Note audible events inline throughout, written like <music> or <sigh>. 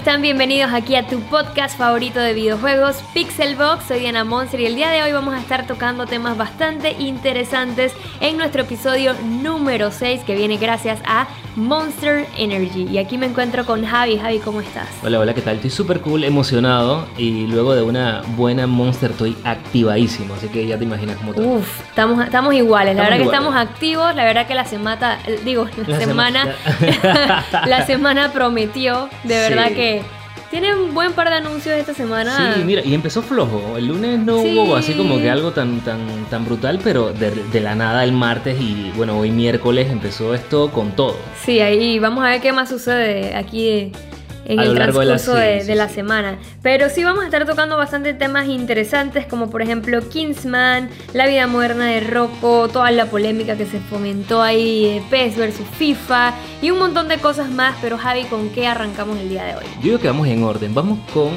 están? Bienvenidos aquí a tu podcast favorito de videojuegos, Pixelbox. Soy Diana Monster y el día de hoy vamos a estar tocando temas bastante interesantes en nuestro episodio número 6 que viene gracias a Monster Energy. Y aquí me encuentro con Javi. Javi, ¿cómo estás? Hola, hola, ¿qué tal? Estoy súper cool, emocionado y luego de una buena Monster estoy activadísimo, así que ya te imaginas cómo estoy. Uf, estamos, estamos iguales. La Estamos verdad que estamos activos. La verdad que la semana, digo, la, La semana, semana- <laughs> la semana prometió. De verdad Sí. que tiene un buen par de anuncios esta semana. Sí, mira, y empezó flojo. El lunes no Sí. hubo así como que algo tan tan tan brutal, pero de, de la nada el martes y bueno, hoy miércoles empezó esto con todo. Sí, ahí vamos a ver qué más sucede aquí en A el lo largo de la- transcurso sí, de, sí, de la sí. semana. Pero sí vamos a estar tocando bastante temas interesantes, como por ejemplo Kingsman, la vida moderna de Rocco, toda la polémica que se fomentó ahí, eh, PES versus FIFA y un montón de cosas más. Pero Javi, ¿con qué arrancamos el día de hoy? Yo digo que vamos en orden. Vamos con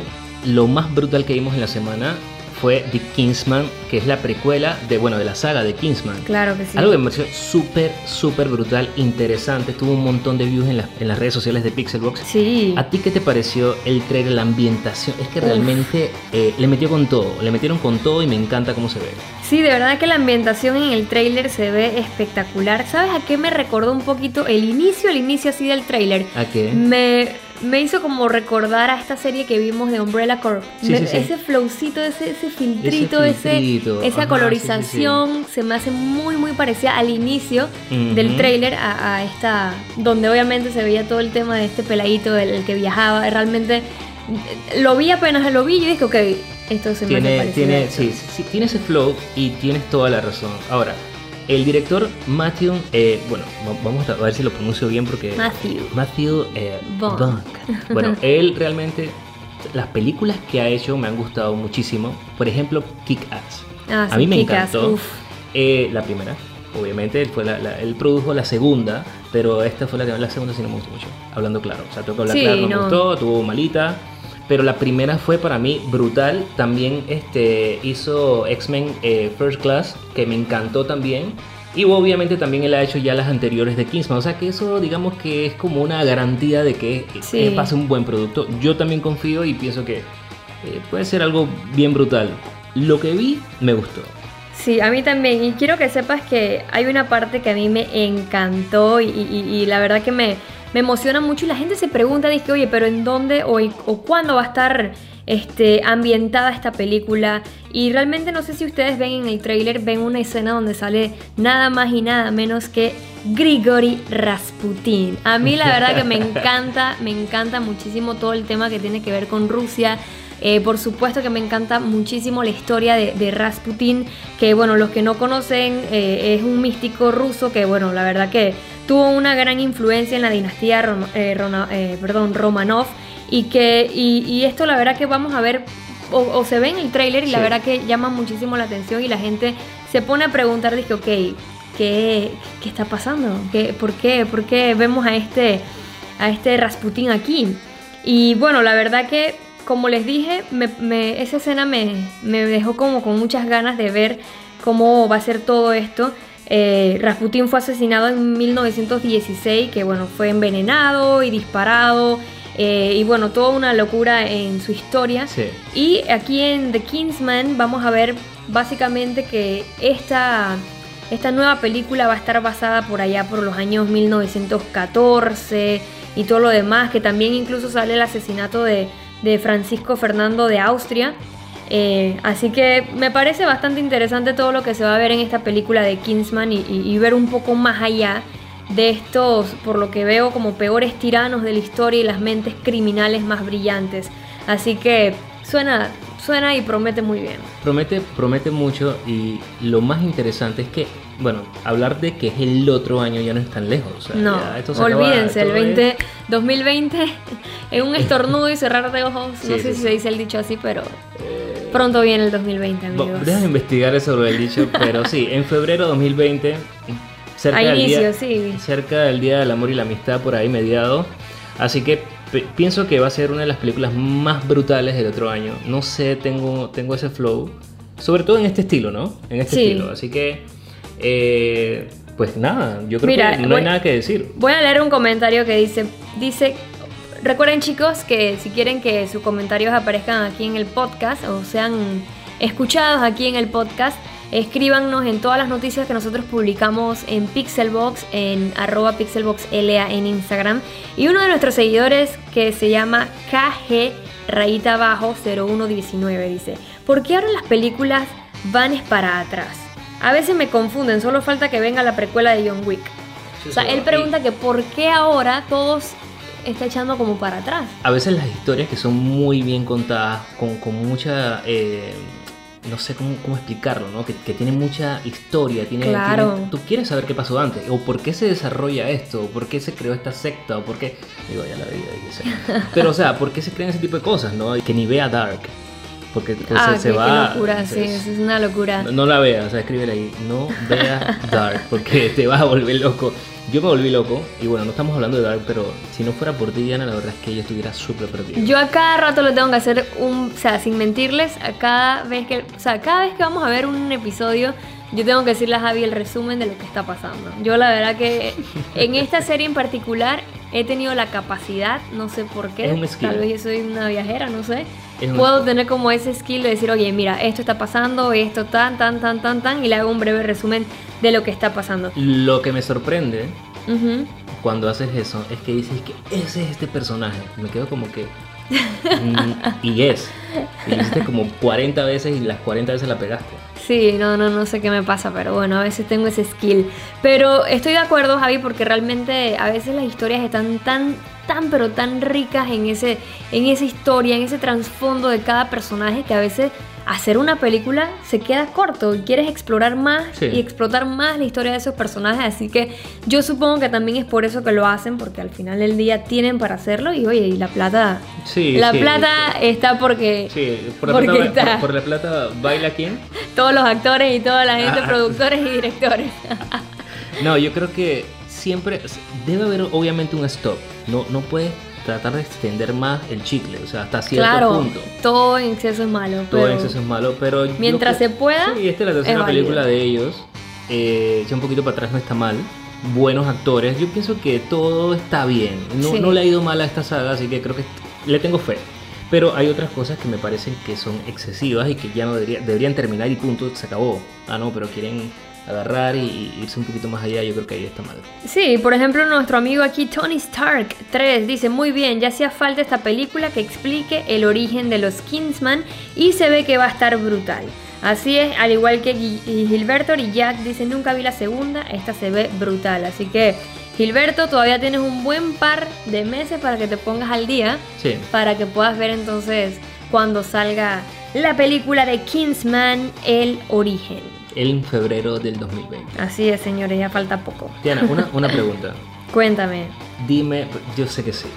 lo más brutal que vimos en la semana fue The Kingsman, que es la precuela de bueno, de la saga de Kingsman. Claro que sí. Algo que me pareció súper, súper brutal, interesante. Tuvo un montón de views en, las- en las redes sociales de Pixelbox. Sí. ¿A ti qué te pareció el trailer, la ambientación? Es que realmente eh, le metió con todo, le metieron con todo y me encanta cómo se ve. Sí, de verdad que la ambientación en el tráiler se ve espectacular. ¿Sabes a qué me recordó un poquito el inicio, el inicio así del tráiler? ¿A qué? Me, me hizo como recordar a esta serie que vimos de Umbrella Corp. Sí, Me- sí, sí. Ese flowcito, ese, ese filtrito, ese filtrito, esa ajá, colorización se me hace muy muy parecida al inicio del tráiler a, a esta, donde obviamente se veía todo el tema de este peladito, el, el que viajaba. Realmente lo vi apenas lo vi y dije, ok, esto se me hace Tiene, tiene, esto". sí, sí, sí, tiene ese flow y tienes toda la razón. Ahora, el director Matthew, eh, bueno, va- vamos a ver si lo pronuncio bien porque... Matthew. Matthew eh. Bueno, <laughs> él realmente, las películas que ha hecho me han gustado muchísimo. Por ejemplo, Kick-Ass. Ah, a mí me encantó. Eh, la primera, obviamente, él, fue la- la- él produjo la segunda, pero esta fue la, que- la segunda sí no me gustó mucho, hablando claro. O sea, tengo que hablar Sí, claro, no, me no. gustó, tuvo malita. Pero la primera fue para mí brutal. También este, hizo X-Men eh, First Class, que me encantó también. Y obviamente también él ha hecho ya las anteriores de Kingsman. O sea que eso digamos que es como una garantía de que Sí. eh, pase un buen producto. Yo también confío y pienso que eh, puede ser algo bien brutal. Lo que vi me gustó. Sí, a mí también. Y quiero que sepas que hay una parte que a mí me encantó y, y- y la verdad que me, me emociona mucho. Y la gente se pregunta, dice, oye, pero ¿en dónde o, o cuándo va a estar este, ambientada esta película? Y realmente no sé si ustedes ven en el tráiler, ven una escena donde sale nada más y nada menos que Grigori Rasputin. A mí la verdad que me <laughs> encanta, me encanta muchísimo todo el tema que tiene que ver con Rusia. Eh, por supuesto que me encanta muchísimo la historia de, de Rasputin, que bueno, los que no conocen eh, es un místico ruso que bueno, la verdad que tuvo una gran influencia en la dinastía eh, perdón, Romanov y que y, y esto la verdad que vamos a ver o, o se ve en el tráiler y la verdad que llama muchísimo la atención y la gente se pone a preguntar, dije, ok, ¿qué, qué está pasando? ¿Qué, ¿Por qué? ¿Por qué vemos a este, a este Rasputin aquí? Y bueno, la verdad que, como les dije, me- me- esa escena me, me dejó como con muchas ganas de ver cómo va a ser todo esto. Eh, Rasputin fue asesinado en 1916, que bueno, fue envenenado y disparado. eh, y bueno, toda una locura en su historia. Sí. Y aquí en The Kingsman vamos a ver básicamente que esta, esta nueva película va a estar basada por allá por los años 1914 y todo lo demás, que también incluso sale el asesinato de, de Francisco Fernando de Austria. Eh, así que me parece bastante interesante todo lo que se va a ver en esta película de Kingsman y, ver un poco más allá de estos, por lo que veo, como peores tiranos de la historia y las mentes criminales más brillantes. Así que suena, suena y promete muy bien. Promete, promete mucho y lo más interesante es que, bueno, hablar de que es el otro año ya no es tan lejos. o sea, No, acaba, olvídense, el esto es- 20, 2020 en un estornudo y cerrar de ojos. no sé sí, si sí. se dice el dicho así, pero pronto viene el 2020, Bo- amigos. Déjame investigar eso sobre el dicho, <laughs> pero sí, en febrero de 2020, cerca, A del inicio, día, cerca del Día del Amor y la Amistad, por ahí mediado. Así que pienso que va a ser una de las películas más brutales del otro año. No sé, tengo, tengo ese flow, sobre todo en este estilo, ¿no? En este Sí. estilo. Así que, eh, pues nada, yo creo Mira, que no voy- hay nada que decir. Voy a leer un comentario que dice, dice, recuerden chicos que si quieren que sus comentarios aparezcan aquí en el podcast o sean escuchados aquí en el podcast, escríbanos en todas las noticias que nosotros publicamos en Pixelbox, en arroba pixelboxLA en Instagram. Y uno de nuestros seguidores que se llama KG rayita abajo 0119 dice, ¿por qué ahora las películas van es para atrás? A veces me confunden, solo falta que venga la precuela de John Wick. o sea, él pregunta que por qué ahora todos está echando como para atrás. A veces las historias que son muy bien contadas, con, con mucha... Eh, no sé cómo, cómo explicarlo, ¿no? Que, que, tiene mucha historia, tiene, claro. Tiene, tú quieres saber qué pasó antes, o por qué se desarrolla esto, o por qué se creó esta secta, o por qué, digo, ya la vida, <laughs> pero o sea, por qué se crean ese tipo de cosas, ¿no? Que ni vea Dark, porque ah, se, se qué, va... Qué locura, entonces, sí, es una locura. No, no la veas, o sea, escríbele ahí, no veas Dark, porque <laughs> te vas a volver loco. Yo me volví loco, y bueno, no estamos hablando de Dark, pero si no fuera por ti, Diana, la verdad es que yo estuviera súper perdido. Yo a cada rato lo tengo que hacer un, o sea, sin mentirles, a cada vez que, o sea, cada vez que vamos a ver un episodio, yo tengo que decirle a Javi el resumen de lo que está pasando. Yo la verdad que en esta serie en particular he tenido la capacidad, no sé por qué, Es un tal vez yo soy una viajera, no sé. Puedo tener como ese skill de decir, oye, mira, esto está pasando, esto tan, tan, tan, tan, tan, y le hago un breve resumen de lo que está pasando. Lo que me sorprende cuando haces eso es que dices que ese es este personaje. Me quedo como que. Y es. Hiciste como 40 veces y las 40 veces la pegaste. Sí, no, no, no sé qué me pasa, pero bueno, a veces tengo ese skill. Pero estoy de acuerdo, Javi, porque realmente a veces las historias están tan, tan, pero tan ricas en, ese, en esa historia, en ese trasfondo de cada personaje, que a veces hacer una película se queda corto y quieres explorar más Sí. y explotar más la historia de esos personajes. Así que yo supongo que también es por eso que lo hacen, porque al final del día tienen para hacerlo y oye, y la plata. Sí, la sí, plata está porque Sí, por la, Porque plata, está- por- por la plata baila quién. <laughs> todos los actores y toda la gente, Ah. productores y directores. <laughs> No, yo creo que siempre debe haber obviamente un stop. No, no puedes tratar de extender más el chicle, o sea, hasta cierto claro, punto. todo en exceso es malo. Todo pero en exceso es malo, pero mientras se pueda, Sí, esta es la tercera es película de ellos. Eh, echa un poquito para atrás no está mal. Buenos actores. Yo pienso que todo está bien. No, Sí. no le ha ido mal a esta saga, así que creo que le tengo fe. Pero hay otras cosas que me parecen que son excesivas y que ya no debería- deberían terminar y punto, se acabó. Ah, no, pero quieren agarrar y, y irse un poquito más allá. Yo creo que ahí está mal. Sí, por ejemplo, nuestro amigo aquí, Tony Stark 3, dice, muy bien, ya hacía falta esta película que explique el origen de los Kingsman y se ve que va a estar brutal. Así es, al igual que Gilberto y Jack dice, nunca vi la segunda, esta se ve brutal. Así que, Gilberto, todavía tienes un buen par de meses para que te pongas al día, Sí. para que puedas ver entonces cuando salga la película de Kingsman, el origen. En febrero del 2020. Así es, señores, ya falta poco. Diana, una, <laughs> una pregunta. Cuéntame. Dime, yo sé que sí.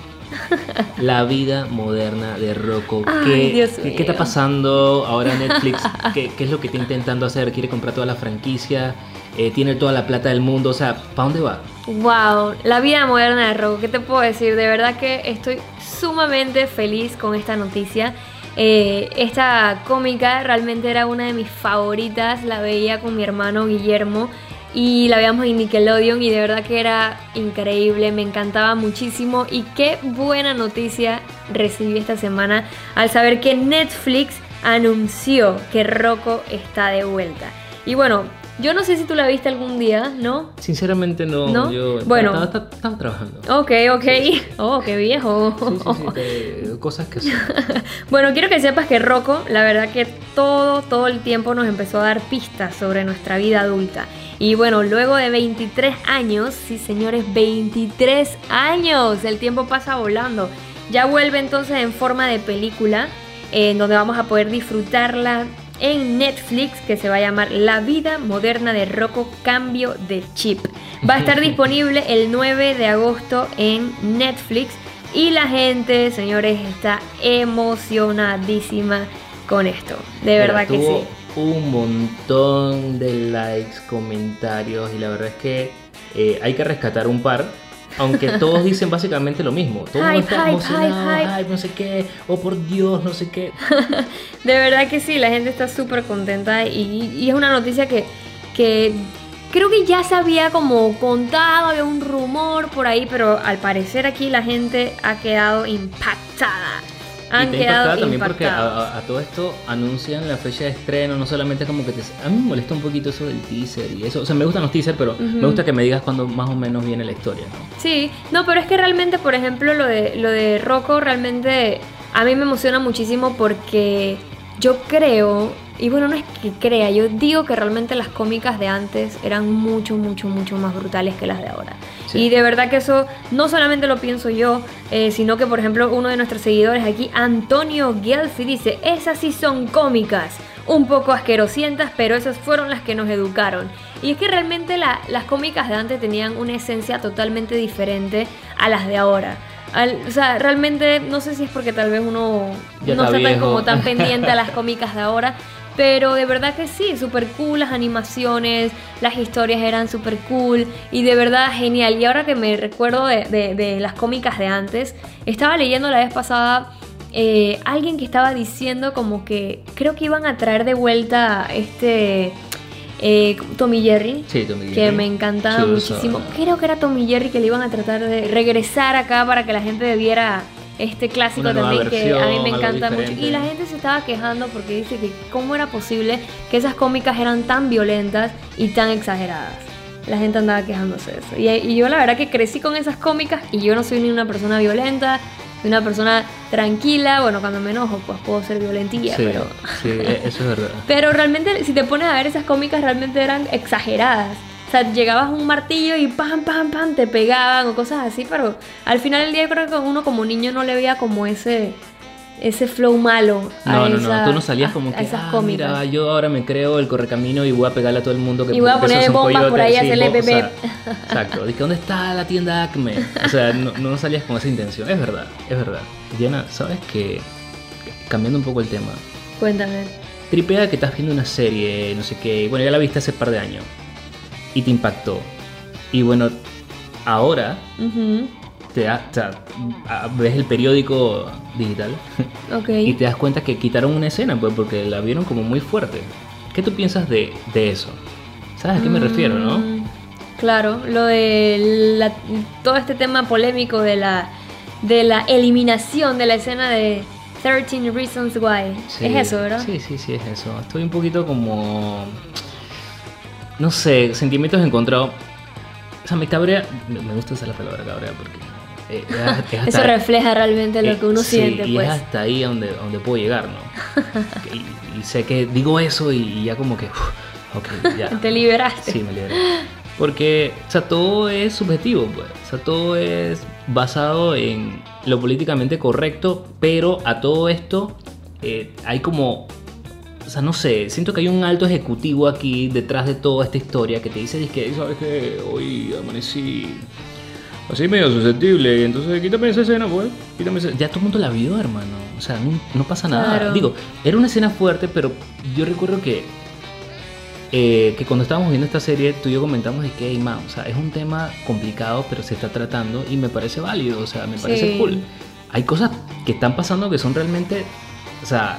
<laughs> La vida moderna de Rocco. Ay, ¿Qué, qué está pasando ahora en Netflix? ¿Qué, qué es lo que está intentando hacer? ¿Quiere comprar toda la franquicia? Eh, ¿Tiene toda la plata del mundo? O sea, ¿para dónde va? Wow, la vida moderna de Rocco, ¿qué te puedo decir? De verdad que estoy sumamente feliz con esta noticia. Eh, esta cómica realmente era una de mis favoritas, la veía con mi hermano Guillermo y la veíamos en Nickelodeon y de verdad que era increíble, me encantaba muchísimo y qué buena noticia recibí esta semana al saber que Netflix anunció que Rocco está de vuelta. Y bueno, yo no sé si tú la viste algún día, ¿no? Sinceramente no. ¿No? Yo Bueno. estaba, estaba- estaba trabajando. Ok, ok. <laughs> Oh, qué viejo. Sí, sí, sí, te- cosas que sí. <laughs> Bueno, quiero que sepas que Rocco, la verdad que todo, todo el tiempo nos empezó a dar pistas sobre nuestra vida adulta. Y bueno, luego de 23 años, sí señores, 23 años, el tiempo pasa volando. Ya vuelve entonces en forma de película, eh, en donde vamos a poder disfrutarla en Netflix, que se va a llamar La vida moderna de Rocco Cambio de Chip. Va a estar <laughs> disponible el 9 de agosto en Netflix. Y la gente, señores, está emocionadísima con esto. De verdad que tuvo sí. Un montón de likes, comentarios y la verdad es que eh, hay que rescatar un par. Aunque todos dicen básicamente lo mismo. Todo el mundo está hype, emocionado, hype, hype. hype, no sé qué, oh por Dios, no sé qué. <laughs> De verdad que sí, la gente está súper contenta y, y es una noticia que, que creo que ya se había como contado, había un rumor por ahí, pero al parecer aquí la gente ha quedado impactada. Han y quedado también porque a, impactados. a- a todo esto anuncian la fecha de estreno, no solamente como que te... A mí me molesta un poquito eso del teaser y eso. O sea, me gustan los teasers, pero me gusta que me digas cuándo más o menos viene la historia, ¿no? Sí, no, pero es que realmente, por ejemplo, lo de, lo de Rocco realmente a mí me emociona muchísimo porque yo creo, y bueno, no es que crea, yo digo que realmente las cómicas de antes eran mucho, mucho, mucho más brutales que las de ahora. Sí. Y de verdad que eso no solamente lo pienso yo, eh, sino que, por ejemplo, uno de nuestros seguidores aquí, Antonio Gelfi, dice, esas sí son cómicas. Un poco asquerosientas, pero esas fueron las que nos educaron. Y es que realmente la- las cómicas de antes tenían una esencia totalmente diferente a las de ahora. Al- o sea, realmente no sé si es porque tal vez uno Ya no está está tan como tan <laughs> pendiente a las cómicas de ahora. Pero de verdad que sí, súper cool las animaciones, las historias eran súper cool y de verdad genial. Y ahora que me recuerdo de, de- de las cómicas de antes, estaba leyendo la vez pasada eh, alguien que estaba diciendo como que creo que iban a traer de vuelta este eh, Tommy Jerry. Sí, Tommy Que Jerry. me encantaba muchísimo. Creo que era Tommy Jerry que le iban a tratar de regresar acá para que la gente viera este clásico también que a mí me encanta mucho. Y la gente se estaba quejando porque dice que cómo era posible que esas cómicas eran tan violentas y tan exageradas. La gente andaba quejándose de eso. Y, y yo la verdad que crecí con esas cómicas y yo no soy ni una persona violenta, soy una persona tranquila. Bueno, cuando me enojo pues puedo ser violentilla, Sí, pero... sí, e- eso es verdad. <laughs> Pero realmente, si te pones a ver esas cómicas, realmente eran exageradas. O sea, llegabas a un martillo y pam, pam, pam, te pegaban o cosas así, pero al final del día yo creo que uno como niño no le veía como ese, ese flow malo a, No, no, esa- no, tú no salías como a que, esas ah, mira, yo ahora me creo el correcamino y voy a pegarle a todo el mundo que Y voy a poner bombas por ahí a hacerle bo- o sea. Exacto, dije, ¿dónde está la tienda Acme? O sea, no, no salías con esa intención, es verdad, es verdad. Diana, ¿sabes que Cambiando un poco el tema, Cuéntame. tripea que estás viendo una serie, no sé qué, bueno, ya la viste hace par de años y te impactó. Y bueno, ahora te da- ves el periódico digital Ok. <laughs> y te das cuenta que quitaron una escena, pues porque la vieron como muy fuerte. ¿Qué tú piensas de, de eso? ¿Sabes a qué me refiero, no? Mm, Claro, lo de la- todo este tema polémico de la, de la eliminación de la escena de 13 Reasons Why. Sí, es eso, ¿verdad? Sí, sí, sí, es eso. Estoy un poquito como. No sé, sentimientos encontrados. O sea, me cabrea. Me gusta usar la palabra cabrea porque. eh, es- es <laughs> Eso hasta- refleja realmente lo eh, que uno sí, siente, y pues. es hasta ahí donde, donde puedo llegar, ¿no? <laughs> y, y sé que digo eso y, y ya como que. uf, ok, ya. <laughs> Te liberaste. Sí, me liberé. Porque, o sea, todo es subjetivo, pues. O sea, todo es basado en lo políticamente correcto, pero a todo esto eh, hay como. O sea, no sé, siento que hay un alto ejecutivo aquí detrás de toda esta historia que te dice, que ¿sabes qué? Hoy amanecí así medio susceptible, entonces quítame esa escena, pues. Quítame esa... Ya todo el mundo la vio, hermano. O sea, no, no pasa nada. Claro. Digo, era una escena fuerte, pero yo recuerdo que eh, que cuando estábamos viendo esta serie, tú y yo comentamos de que, hey, man, o sea, es un tema complicado, pero se está tratando y me parece válido, o sea, me parece Sí. cool. Hay cosas que están pasando que son realmente, o sea,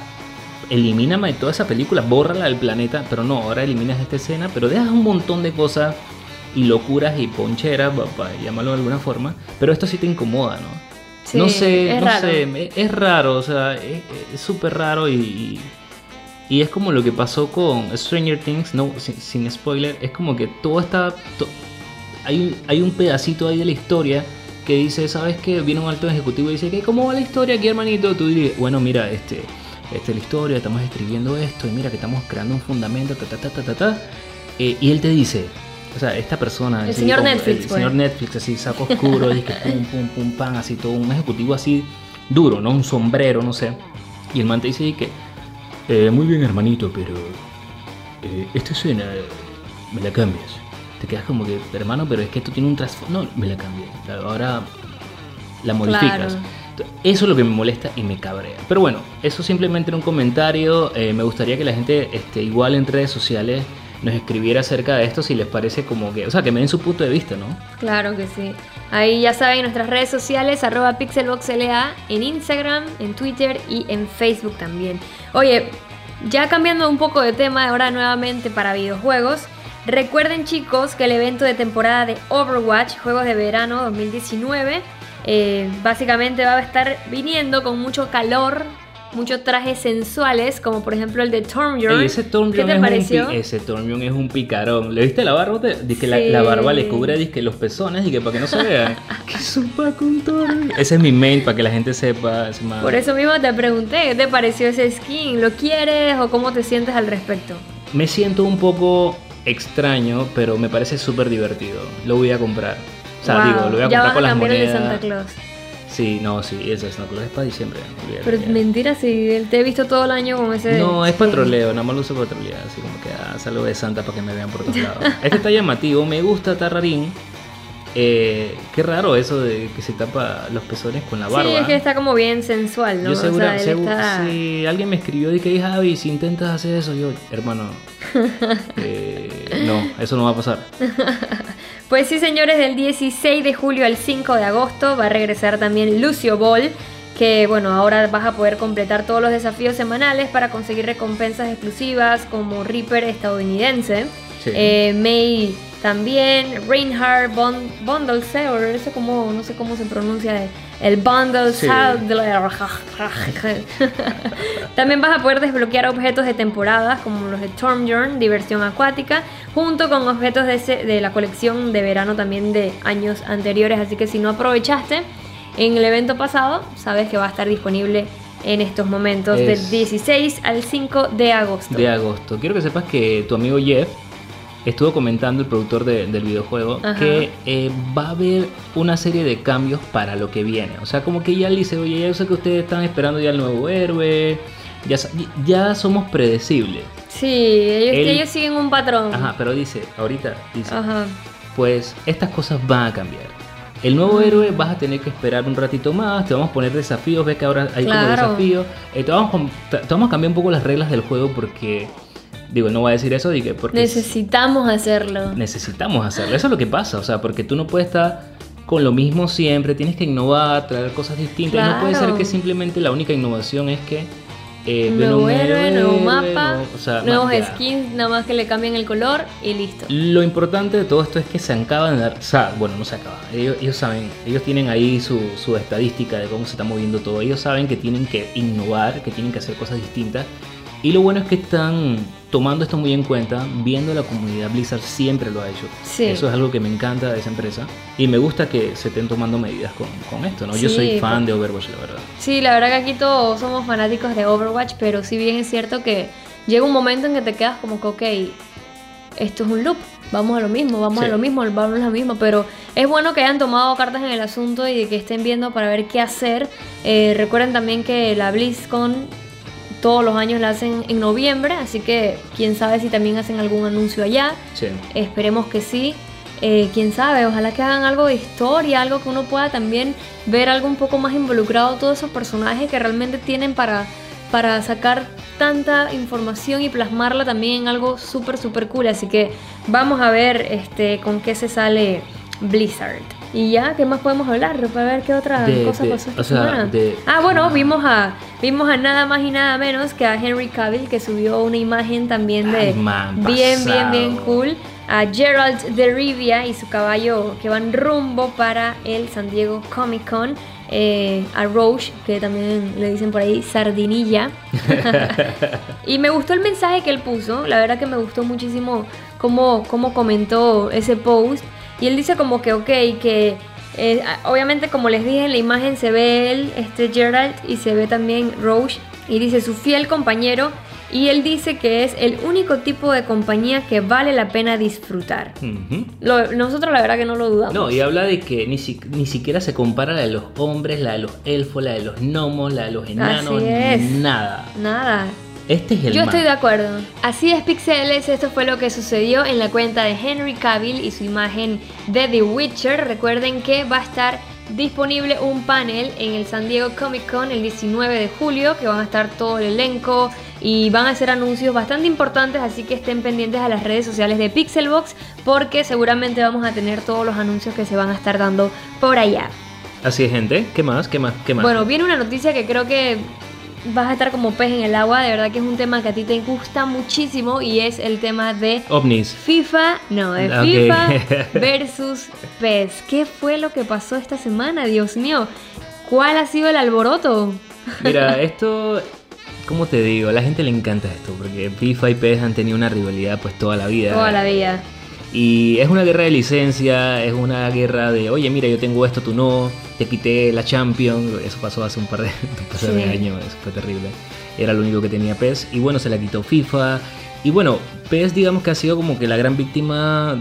elimíname de toda esa película, bórrala del planeta, pero no, ahora eliminas esta escena, pero dejas un montón de cosas y locuras y poncheras, pa- para llamarlo de alguna forma, pero esto sí te incomoda, ¿no? Sí, no sé, es no raro. sé, es, raro, o sea, es es súper raro y, y, y es como lo que pasó con Stranger Things, no, sin, sin spoiler, es como que todo está, to- hay, un- hay un pedacito ahí de la historia que dice, ¿sabes qué? Viene un alto ejecutivo y dice, ¿qué? ¿Cómo va la historia aquí, hermanito? Tú dices, bueno, mira, este, esta es la historia, estamos escribiendo esto y mira que estamos creando un fundamento, ta, ta, ta, ta, ta, ta. Eh, y él te dice, o sea, esta persona, El así señor como Netflix, el pues. señor Netflix, así, saco oscuro, dice que pum, pum, pum, pam, así todo, un ejecutivo así duro, ¿no? Un sombrero, no sé. Y el man te dice y que, eh, muy bien, hermanito, pero eh, esta escena me la cambias. Te quedas como que, hermano, pero es que esto tiene un trasfondo. No, me la cambié. Ahora la modificas. Claro. Eso es lo que me molesta y me cabrea. Pero bueno, eso simplemente era un comentario. Eh, me gustaría que la gente, este, igual en redes sociales, nos escribiera acerca de esto si les parece como que, o sea, que me den su punto de vista, ¿no? Claro que sí. Ahí ya saben nuestras redes sociales, arroba pixelboxLA, en Instagram, en Twitter y en Facebook también. Oye, ya cambiando un poco de tema ahora nuevamente para videojuegos, Recuerden chicos que el evento de temporada de Overwatch, Juegos de Verano 2019, eh, básicamente va a estar viniendo con mucho calor, muchos trajes sensuales, como por ejemplo el de Tormjorn. Ese Tormjorn ¿Qué te es pareció? Un ese Tormjorn es un picarón. ¿Le viste la barba? Dice que la, la barba le Sí. cubre dice que los pezones y que para que no se vean. <laughs> ¿Qué sopa con Tormjorn? Ese es mi main para que la gente sepa. man. Por eso mismo te pregunté, ¿qué te pareció ese skin? ¿Lo quieres o cómo te sientes al respecto? Me siento un poco extraño, pero me parece súper divertido. Lo voy a comprar. O sea, Wow, digo, lo voy a ya comprar van con a las cambiar el de monedas. Santa Claus. Sí, no, sí, ese Santa Claus es para diciembre. olvídate Pero ya. mentira, si te he visto todo el año con ese. No, es patroleo, nada más lo uso para trolear, así como que ah, salgo de Santa para que me vean por todos lados. <laughs> Este está llamativo, me gusta, está rarín. Eh, qué raro eso de que se tapa los pezones con la barba. Sí, es que está como bien sensual, ¿no? Yo segura, o sea, él segu- está... si alguien me escribió y que "Hey, Javi, si intentas hacer eso, yo, hermano, <laughs> eh, no, eso no va a pasar. <laughs> Pues sí, señores, del 16 de julio al 5 de agosto va a regresar también Lucio Ball, que bueno, ahora vas a poder completar todos los desafíos semanales para conseguir recompensas exclusivas como Reaper estadounidense. Sí. Eh, May también, Reinhardt, Bond, Bundle Seller, eso como, no sé cómo se pronuncia, el Bundle Sí. <laughs> También vas a poder desbloquear objetos de temporadas como los de Tormjorn, diversión acuática, junto con objetos de, ese- de la colección de verano también de años anteriores. Así que si no aprovechaste en el evento pasado, sabes que va a estar disponible en estos momentos Es- del 16 al 5 de agosto. De agosto. Quiero que sepas que tu amigo Jeff estuvo comentando, el productor de- del videojuego, Ajá. que eh, va a haber una serie de cambios para lo que viene. O sea, como que ya le dice, oye, yo sé que ustedes están esperando ya el nuevo héroe, ya, ya somos predecibles. Sí, ellos, Él- ellos siguen un patrón. Ajá, pero dice, ahorita dice, Ajá. pues estas cosas van a cambiar. El nuevo héroe vas a tener que esperar un ratito más, te vamos a poner desafíos, ves que ahora hay como desafíos. Eh, te, vamos, a com- te- te vamos a cambiar un poco las reglas del juego porque, digo, no voy a decir eso, dije, porque Necesitamos hacerlo. necesitamos hacerlo. Eso es lo que pasa, o sea, porque tú no puedes estar con lo mismo siempre, tienes que innovar, traer cosas distintas. Y no puede ser Claro. que simplemente la única innovación es que... eh, nuevo un héroe, nuevo mapa, no- o sea, nuevos skins, nada más que le cambian el color y listo. Lo importante de todo esto es que se acaban de dar, o sea, bueno, no se acaba, ellos, ellos saben, ellos tienen ahí su, su estadística de cómo se está moviendo todo, ellos saben que tienen que innovar, que tienen que hacer cosas distintas, y lo bueno es que están tomando esto muy en cuenta, viendo la comunidad Blizzard siempre lo ha hecho. Sí. Eso es algo que me encanta de esa empresa, y me gusta que se estén tomando medidas con, con esto, ¿no? Yo Sí, soy fan de Overwatch, la verdad. Sí, la verdad que aquí todos somos fanáticos de Overwatch, pero si bien es cierto que llega un momento en que te quedas como que, ok, esto es un loop, vamos a lo mismo, vamos Sí. a lo mismo, vamos a lo mismo, pero es bueno que hayan tomado cartas en el asunto y que estén viendo para ver qué hacer. Eh, recuerden también que la BlizzCon todos los años la hacen en noviembre, así que quién sabe si también hacen algún anuncio allá. Sí. Esperemos que sí. Eh, quién sabe, ojalá que hagan algo de historia, algo que uno pueda también ver algo un poco más involucrado, todos esos personajes que realmente tienen para, para sacar tanta información y plasmarla también en algo súper, súper cool. Así que vamos a ver este, con qué se sale Blizzard. Y ya, ¿qué más podemos hablar? Para ver qué otra De- cosa de- pasó esta o sea, semana. de- Ah, bueno, vimos a, vimos a nada más y nada menos que a Henry Cavill que subió una imagen también de Ay, man, bien, bien, bien cool. A Gerald de Rivia y su caballo que van rumbo para el San Diego Comic Con. Eh, a Roche, que también le dicen por ahí sardinilla. <laughs> y me gustó el mensaje que él puso. La verdad que me gustó muchísimo cómo, cómo comentó ese post. Y él dice como que, ok, que eh, obviamente como les dije en la imagen se ve él, este Gerald, y se ve también Roche. Y dice su fiel compañero. Y él dice que es el único tipo de compañía que vale la pena disfrutar. Lo- nosotros la verdad que no lo dudamos. No, y habla de que ni, si- ni siquiera se compara la de los hombres, la de los elfos, la de los gnomos, la de los enanos, Así es. nada. Nada. Este es el Yo estoy de acuerdo. Así es, Pixeles. Esto fue lo que sucedió en la cuenta de Henry Cavill y su imagen de The Witcher. Recuerden que va a estar disponible un panel en el San Diego Comic Con el 19 de julio, que van a estar todo el elenco y van a hacer anuncios bastante importantes, así que estén pendientes a las redes sociales de Pixelbox porque seguramente vamos a tener todos los anuncios que se van a estar dando por allá. Así es, gente. ¿Qué más? ¿Qué más? ¿Qué más? Bueno, viene una noticia que creo que vas a estar como pez en el agua. De verdad que es un tema que a ti te gusta muchísimo y es el tema de ovnis. FIFA, no, de Ok. FIFA <laughs> versus PES. ¿Qué fue lo que pasó esta semana? Dios mío, ¿cuál ha sido el alboroto? Mira, <laughs> esto, ¿cómo te digo? A la gente le encanta esto, porque FIFA y PES han tenido una rivalidad pues toda la vida. Toda la vida. Y es una guerra de licencia, es una guerra de, oye, mira, yo tengo esto, tú no, te quité la Champions, eso pasó hace un par de, <laughs> un par de Sí. años, eso fue terrible. Era lo único que tenía PES, y bueno, se la quitó FIFA. Y bueno, PES digamos que ha sido como que la gran víctima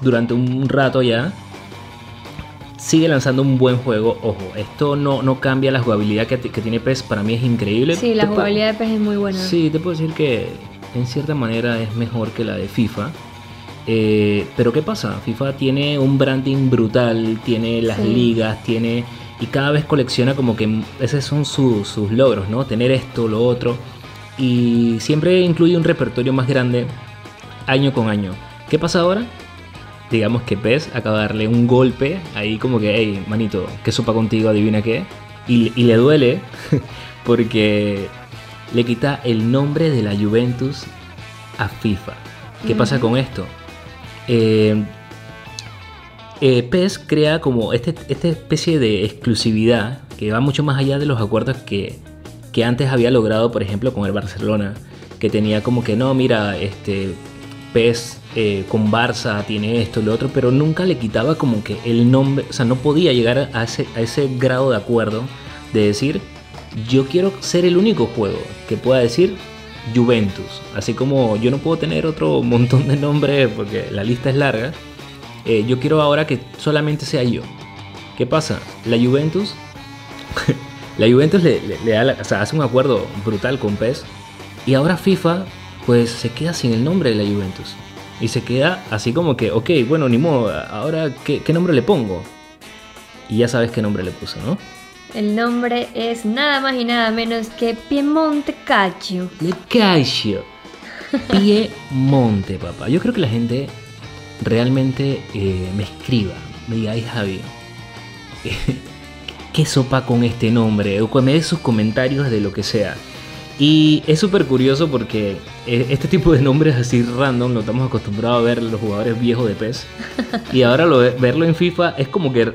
durante un rato ya. Sigue lanzando un buen juego, ojo, esto no, no cambia la jugabilidad que, que tiene PES, para mí es increíble. Sí, la Te jugabilidad de PES es muy buena. Sí, te puedo decir que en cierta manera es mejor que la de FIFA. Eh, pero ¿qué pasa? FIFA tiene un branding brutal, tiene las Sí. ligas, tiene... Y cada vez colecciona como que esos son su- sus logros, ¿no? Tener esto, lo otro. Y siempre incluye un repertorio más grande año con año. ¿Qué pasa ahora? Digamos que PES acaba de darle un golpe ahí como que, hey, manito, ¿qué sopa contigo? Adivina qué. Y, y le duele <laughs> porque le quita el nombre de la Juventus a FIFA. ¿Qué pasa con esto? Eh, eh, PES crea como este, esta especie de exclusividad que va mucho más allá de los acuerdos que, que antes había logrado, por ejemplo, con el Barcelona, que tenía como que no, mira, este PES eh, con Barça tiene esto lo otro, pero nunca le quitaba como que el nombre, o sea, no podía llegar a ese, a ese grado de acuerdo de decir, yo quiero ser el único juego que pueda decir Juventus, así como yo no puedo tener otro <laughs> montón de nombres porque la lista es larga, eh, yo quiero ahora que solamente sea yo. ¿Qué pasa? La Juventus, <laughs> la Juventus le, da o sea, hace un acuerdo brutal con PES y ahora FIFA pues se queda sin el nombre de la Juventus. Y se queda así como que, ok, bueno, ni modo, ahora ¿qué, qué nombre le pongo? Y ya sabes qué nombre le puso, ¿no? El nombre es nada más y nada menos que Piemonte Calcio. Le Calcio. Piemonte, papá. Yo creo que la gente realmente eh, me escriba, me diga, ay Javi, ¿qué sopa con este nombre? O me dé sus comentarios de lo que sea. Y es súper curioso porque eh, este tipo de nombres así random lo estamos acostumbrados a ver los jugadores viejos de PES. Y ahora lo, verlo en FIFA es como que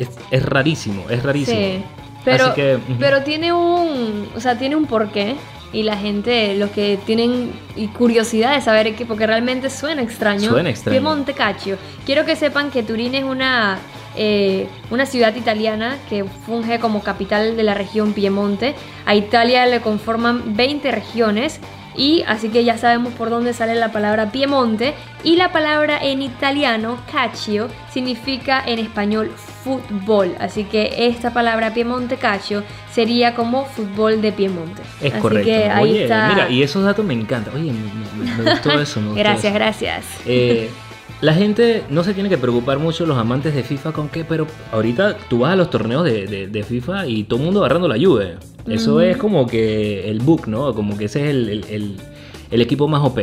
es, es rarísimo, es rarísimo. Sí. Pero, que, ujú. pero tiene un, o sea, tiene un porqué y la gente, los que tienen curiosidad de saber qué, porque realmente suena extraño. Suena extraño. Piemonte Calcio. Quiero que sepan que Turín es una eh, una ciudad italiana que funge como capital de la región Piemonte. A Italia le conforman 20 regiones y así que ya sabemos por dónde sale la palabra Piemonte y la palabra en italiano calcio significa en español fútbol, así que esta palabra Piemonte calcio sería como fútbol de Piemonte. Es así correcto. que ahí Oye, está. mira, y esos datos me encantan. Oye, me, me- me gustó eso. me gustó gracias, eso. gracias. Eh, la gente no se tiene que preocupar mucho, los amantes de FIFA, con qué, pero ahorita tú vas a los torneos de, de- de FIFA y todo el mundo agarrando la Juve. Eso es como que el book, ¿no? Como que ese es el, el- el- el equipo más OP.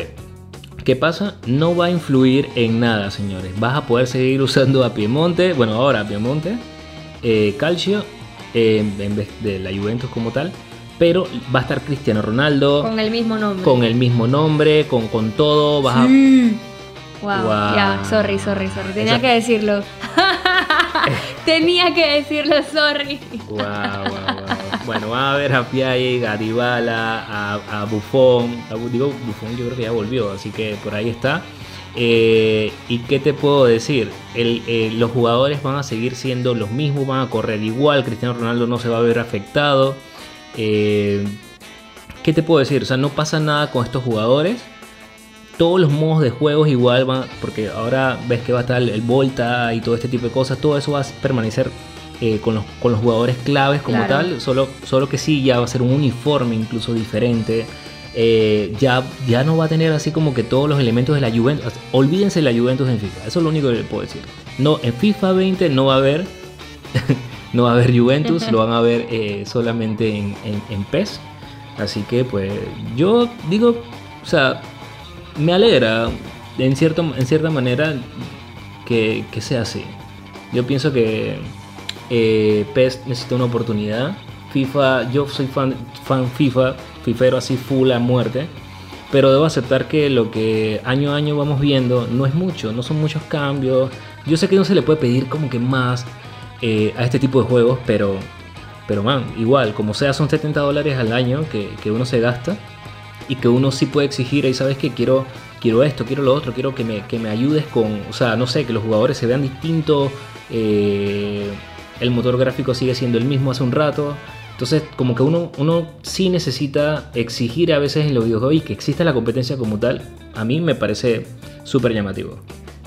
¿Qué pasa? No va a influir en nada, señores. Vas a poder seguir <laughs> usando a Piemonte, bueno, ahora a Piemonte, eh, Calcio, eh, en vez de la Juventus como tal, pero va a estar Cristiano Ronaldo Con el mismo nombre. con el mismo nombre, con, con todo, vas. Wow, Wow. ya, sorry, sorry, sorry. Tenía Esa- que decirlo. <laughs> Tenía que decirlo, sorry. Wow, wow, wow. Bueno, va a ver a Piaget, a Dybala, a, a Buffon. A digo, Buffon yo creo que ya volvió, así que por ahí está. Eh, ¿Y qué te puedo decir? El- eh, los jugadores van a seguir siendo los mismos, van a correr igual. Cristiano Ronaldo no se va a ver afectado. Eh, ¿Qué te puedo decir? O sea, no pasa nada con estos jugadores. Todos los modos de juegos igual van, porque ahora ves que va a estar el Volta y todo este tipo de cosas, todo eso va a permanecer eh, con, los, con los jugadores claves como Claro. tal, solo, solo que sí, ya va a ser un uniforme incluso diferente. Eh, ya, ya no va a tener así como que todos los elementos de la Juventus. Olvídense de la Juventus en FIFA, eso es lo único que les puedo decir. No, en FIFA 20 no va a haber, <laughs> no va a haber Juventus, lo van a ver eh, solamente en, en, en PES. Así que pues yo digo, o sea, me alegra en, cierto, en cierta manera que, que sea así. Yo pienso que eh, PES necesita una oportunidad, FIFA, yo soy fan, fan FIFA, fifero así full a muerte. Pero debo aceptar que lo que año a año vamos viendo no es mucho, no son muchos cambios. Yo sé que no se le puede pedir como que más eh, a este tipo de juegos, pero, pero man, igual, como sea, son 70 dólares al año que, que uno se gasta y que uno sí puede exigir, y sabes que quiero, quiero esto, quiero lo otro, quiero que me, que me ayudes con, o sea, no sé, que los jugadores se vean distintos, eh, el motor gráfico sigue siendo el mismo hace un rato. Entonces, como que uno, uno sí necesita exigir a veces en los videojuegos y que exista la competencia como tal, a mí me parece súper llamativo.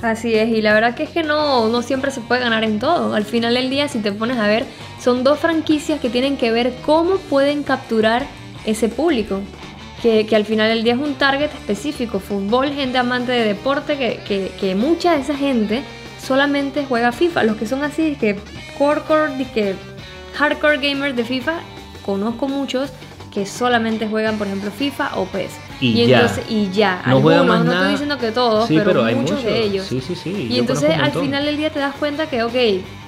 Así es, y la verdad que es que no, no siempre se puede ganar en todo. Al final del día, si te pones a ver, son dos franquicias que tienen que ver cómo pueden capturar ese público. Que, que al final del día es un target específico, fútbol, gente amante de deporte, que, que, que mucha de esa gente solamente juega FIFA. Los que son así, que core, core, que hardcore gamers de FIFA, conozco muchos que solamente juegan, por ejemplo, FIFA o PES. Y, ya. entonces, y ya. No juegan más no nada. estoy diciendo que todos, Sí, pero, pero hay muchos muchos. de ellos. Sí, sí, sí, Y yo entonces al final del día te das cuenta que, ok,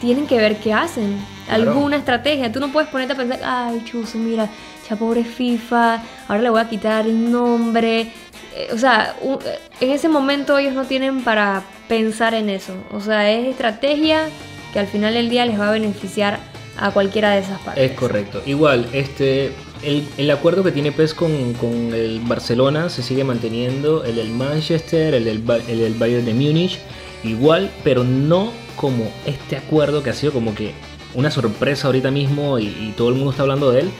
tienen que ver qué hacen. Claro. Alguna estrategia. Tú no puedes ponerte a pensar, ay, chuzo, mira, ya pobre FIFA, ahora le voy a quitar el nombre. Eh, O sea, u- en ese momento ellos no tienen para pensar en eso. O sea, es estrategia que al final del día les va a beneficiar a cualquiera de esas partes. Es correcto. Igual, este, el, el acuerdo que tiene PES con, con el Barcelona se sigue manteniendo, el del Manchester, el del, el del Bayern de Múnich, igual, pero no como este acuerdo que ha sido como que una sorpresa ahorita mismo y, y todo el mundo está hablando de él,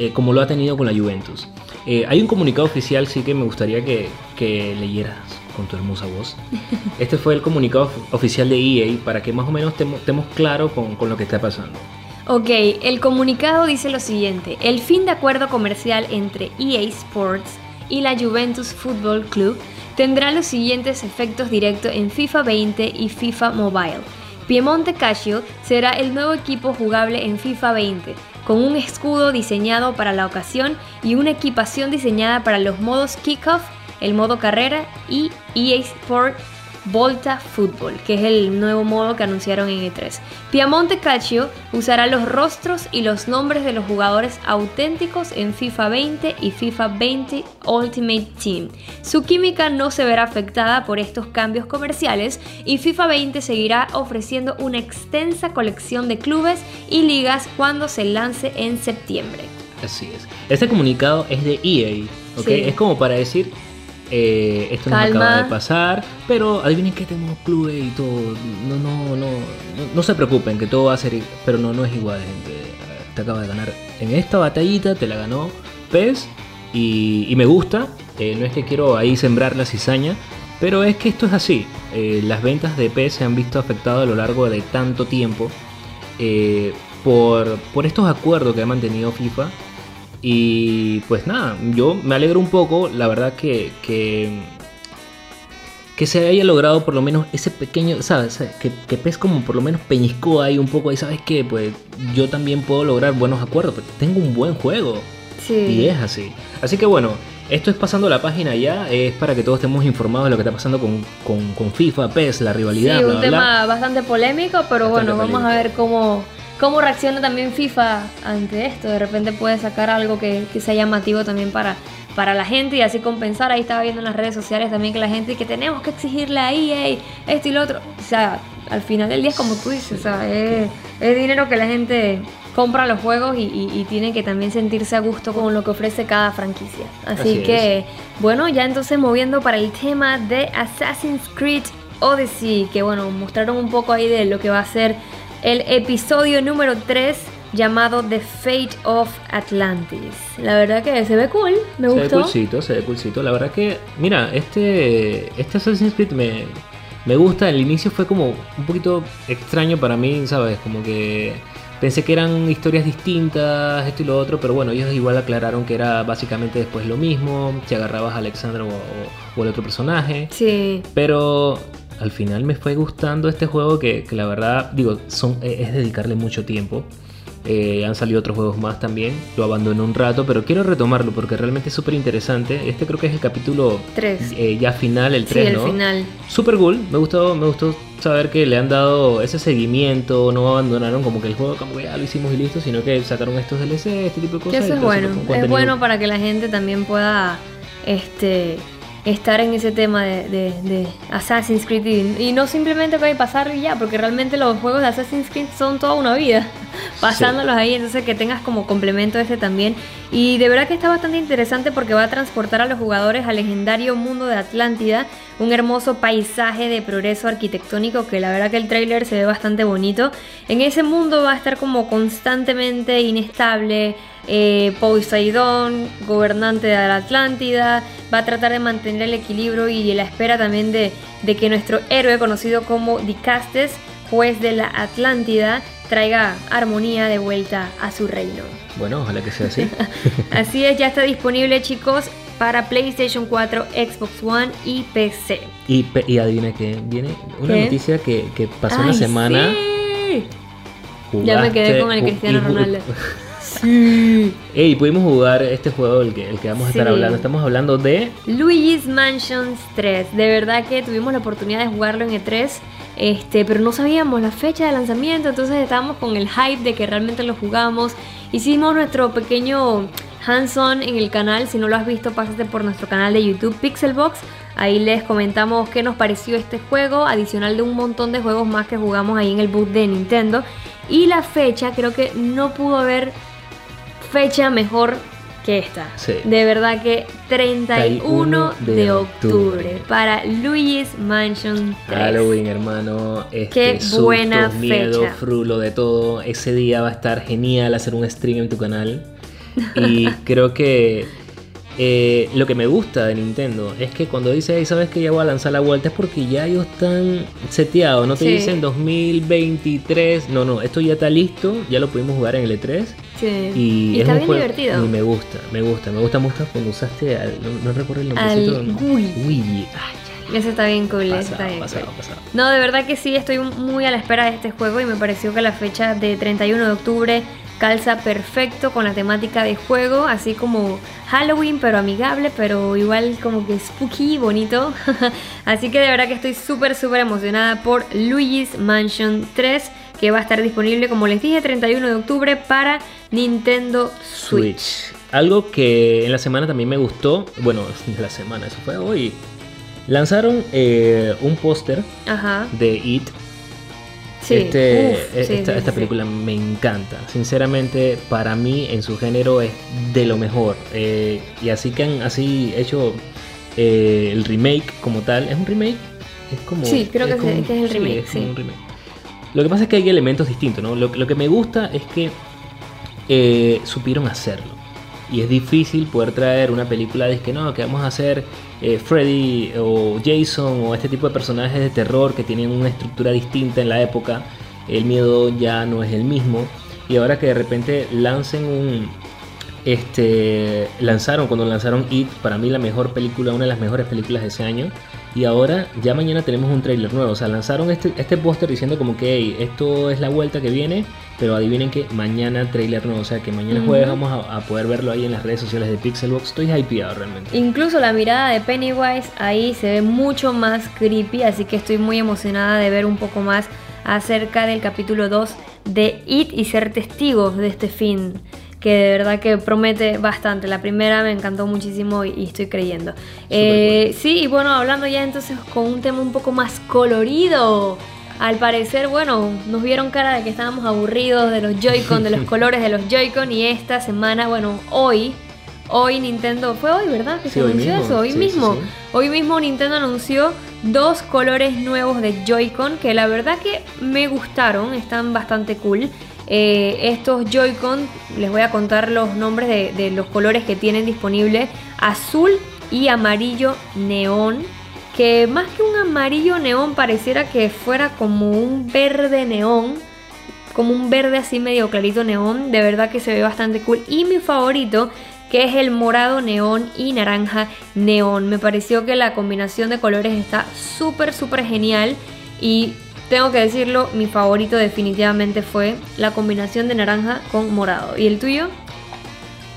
eh, como lo ha tenido con la Juventus. Eh, hay un comunicado oficial, sí que me gustaría que, que leyeras con tu hermosa voz. <laughs> Este fue el comunicado of- oficial de EA para que más o menos temo- estemos claros con, con lo que está pasando. Ok, el comunicado dice lo siguiente: el fin de acuerdo comercial entre EA Sports y la Juventus Football Club tendrá los siguientes efectos directos en FIFA 20 y FIFA Mobile. Piemonte Calcio será el nuevo equipo jugable en FIFA 20, con un escudo diseñado para la ocasión y una equipación diseñada para los modos Kickoff, el modo carrera y EA Sport Volta Football, que es el nuevo modo que anunciaron en E3. Piamonte Calcio usará los rostros y los nombres de los jugadores auténticos en FIFA 20 y FIFA 20 Ultimate Team. Su química no se verá afectada por estos cambios comerciales y FIFA 20 seguirá ofreciendo una extensa colección de clubes y ligas cuando se lance en septiembre. Así es. Este comunicado es de EA, ¿ok? Sí. Es como para decir, eh, esto nos Calma. acaba de pasar, pero adivinen que tenemos clubes y todo. No, no, no, no, no se preocupen, que todo va a ser, pero no, no es igual, gente. Te acaba de ganar en esta batallita, te la ganó PES y, y me gusta. Eh, no es que quiero ahí sembrar la cizaña, pero es que esto es así. Eh, las ventas de PES se han visto afectadas a lo largo de tanto tiempo por, por estos acuerdos que ha mantenido FIFA. Y pues nada, yo me alegro un poco, la verdad que, que, que se haya logrado por lo menos ese pequeño, ¿sabes? Que, que PES como por lo menos peñiscó ahí un poco y sabes que pues yo también puedo lograr buenos acuerdos, porque tengo un buen juego. Sí. Y es así. Así que bueno, esto es pasando la página ya, es para que todos estemos informados de lo que está pasando con, con, con FIFA, PES, la rivalidad, Sí, bla, un bla, bla. tema bastante polémico, pero Bastante bueno, vamos a ver cómo, cómo reacciona también FIFA ante esto. De repente puede sacar algo que, que sea llamativo también para, para la gente y así compensar. Ahí estaba viendo en las redes sociales también que la gente que tenemos que exigirle a EA esto y lo otro. O sea, al final del día es como tú dices, o sea, es, es dinero que la gente compra los juegos y, y- y tiene que también sentirse a gusto con lo que ofrece cada franquicia. Así, Así es. que, bueno, ya entonces moviendo para el tema de Assassin's Creed Odyssey, que bueno, mostraron un poco ahí de lo que va a ser el episodio número 3 llamado The Fate of Atlantis. La verdad que se ve cool, me Se ve gustó. coolcito, se ve coolcito. La verdad que, mira, este, este Assassin's Creed me, me gusta. El inicio fue como un poquito extraño para mí, ¿sabes? Como que pensé que eran historias distintas, esto y lo otro, pero bueno, ellos igual aclararon que era básicamente después lo mismo, si agarrabas a Alexandra o, o- o el otro personaje. Sí, Pero al final me fue gustando este juego que, que la verdad, digo, son, es dedicarle mucho tiempo. Eh, han salido otros juegos más también. Lo abandoné un rato, pero quiero retomarlo porque realmente es súper interesante. Este creo que es el capítulo 3. eh, ya final, el Sí, 3, el ¿no? final. Super cool, me gustó, me gustó saber que le han dado ese seguimiento, no abandonaron como que el juego como que ya lo hicimos y listo, sino que sacaron estos DLC, este tipo de cosas. eso es bueno. Es bueno para que la gente también pueda este estar en ese tema de, de- Assassin's Creed y, no simplemente pasarlo y ya, porque realmente los juegos de Assassin's Creed son toda una vida pasándolos ahí, entonces que tengas como complemento ese también. Y de verdad que está bastante interesante porque va a transportar a los jugadores al legendario mundo de Atlántida, un hermoso paisaje de progreso arquitectónico que la verdad que el tráiler se ve bastante bonito. En ese mundo va a estar como constantemente inestable, eh, Poseidón, gobernante de la Atlántida, va a tratar de mantener el equilibrio y la espera también de, de que nuestro héroe conocido como Dicastes, juez de la Atlántida, traiga armonía de vuelta a su reino. Bueno, ojalá que sea así. <laughs> Así es, ya está disponible chicos para PlayStation 4, Xbox One y PC. y, y adivina que viene una ¿Qué? noticia que, que pasó Ay, una semana. sí. Ya me quedé con el Cristiano y <laughs> Ronaldo. Ey, pudimos jugar este juego el que, el que vamos a estar Sí. hablando. Estamos hablando de Luigi's Mansions 3. De verdad que tuvimos la oportunidad de jugarlo en E3, este, pero no sabíamos la fecha de lanzamiento, entonces estábamos con el hype de que realmente lo jugamos. Hicimos nuestro pequeño hands-on en el canal. Si no lo has visto, pásate por nuestro canal de YouTube Pixelbox. Ahí les comentamos qué nos pareció este juego, adicional de un montón de juegos más que jugamos ahí en el boot de Nintendo. Y la fecha, creo que no pudo haber fecha mejor que esta. Sí. De verdad que 31 de, de octubre, octubre. para Luigi's Mansion 3. Halloween, hermano. Este, Qué sustos, buena miedo, fecha. frulo de todo. Ese día va a estar genial hacer un stream en tu canal. Y <laughs> creo que eh, lo que me gusta de Nintendo es que cuando dice, "Ey, sabes que ya voy a lanzar la vuelta, es porque ya ellos están seteados. No te Sí. dicen 2023. No, no, esto ya está listo. Ya lo pudimos jugar en el E3. Sí. Y, es está bien juego- divertido. Y me gusta, me gusta. Me gusta mucho cuando usaste al. No, no recuerdo el Al nombrecito. Gui. Wii. Ay, Ese está bien cool, ese está Pasado, bien pasado, cool. pasado. No, de verdad que sí, estoy muy a la espera de este juego y me pareció que la fecha de 31 de octubre calza perfecto con la temática de juego, así como Halloween, pero amigable, pero igual como que spooky, bonito. <laughs> así que de verdad que estoy súper, súper emocionada por Luigi's Mansion 3, que va a estar disponible, como les dije, 31 de octubre para Nintendo Switch. Switch. Algo que en la semana también me gustó, bueno, <laughs> la semana, eso fue hoy. Lanzaron eh, un póster de It. Sí. Este, Uf, eh, sí, esta sí, esta sí. película me encanta. Sinceramente, para mí en su género es de lo mejor. Eh, y así que han así hecho eh, el remake como tal. ¿Es un remake? Es como, Sí, creo que como es el remake, es un remake. Lo que pasa es que hay elementos distintos, ¿no? Lo, lo que me gusta es que eh, supieron hacerlo. Y es difícil poder traer una película de que no, que vamos a hacer eh, Freddy o Jason o este tipo de personajes de terror que tienen una estructura distinta en la época. El miedo ya no es el mismo. Y ahora que de repente lancen un. Este. Lanzaron, cuando lanzaron It, para mí la mejor película, una de las mejores películas de ese año. Y ahora ya mañana tenemos un tráiler nuevo. O sea, lanzaron este, este póster diciendo como que "Hey, esto es la vuelta que viene. Pero adivinen que mañana tráiler nuevo. O sea que mañana jueves vamos a, a poder verlo ahí en las redes sociales de Pixelbox. Estoy hypeado realmente. Incluso la mirada de Pennywise ahí se ve mucho más creepy, así que estoy muy emocionada de ver un poco más acerca del capítulo 2 de It y ser testigos de este fin, que de verdad que promete bastante. La primera me encantó muchísimo y, y estoy creyendo. Eh, sí, y bueno, hablando ya entonces con un tema un poco más colorido. Al parecer, bueno, nos vieron cara de que estábamos aburridos de los Joy-Con, de los <laughs> colores de los Joy-Con y esta semana, bueno, hoy, hoy Nintendo, fue hoy, ¿verdad? Que Sí, se anunció mismo. eso, hoy Sí, mismo. sí. Hoy mismo Nintendo anunció dos colores nuevos de Joy-Con que la verdad que me gustaron, están bastante cool. Eh, estos Joy-Con, les voy a contar los nombres de, de los colores que tienen disponible: azul y amarillo neón. Que más que un amarillo neón, pareciera que fuera como un verde neón como un verde así medio clarito neón. De verdad que se ve bastante cool. Y mi favorito, que es el morado neón y naranja neón. Me pareció que la combinación de colores está súper, súper genial. Y tengo que decirlo, mi favorito definitivamente fue la combinación de naranja con morado. ¿Y el tuyo?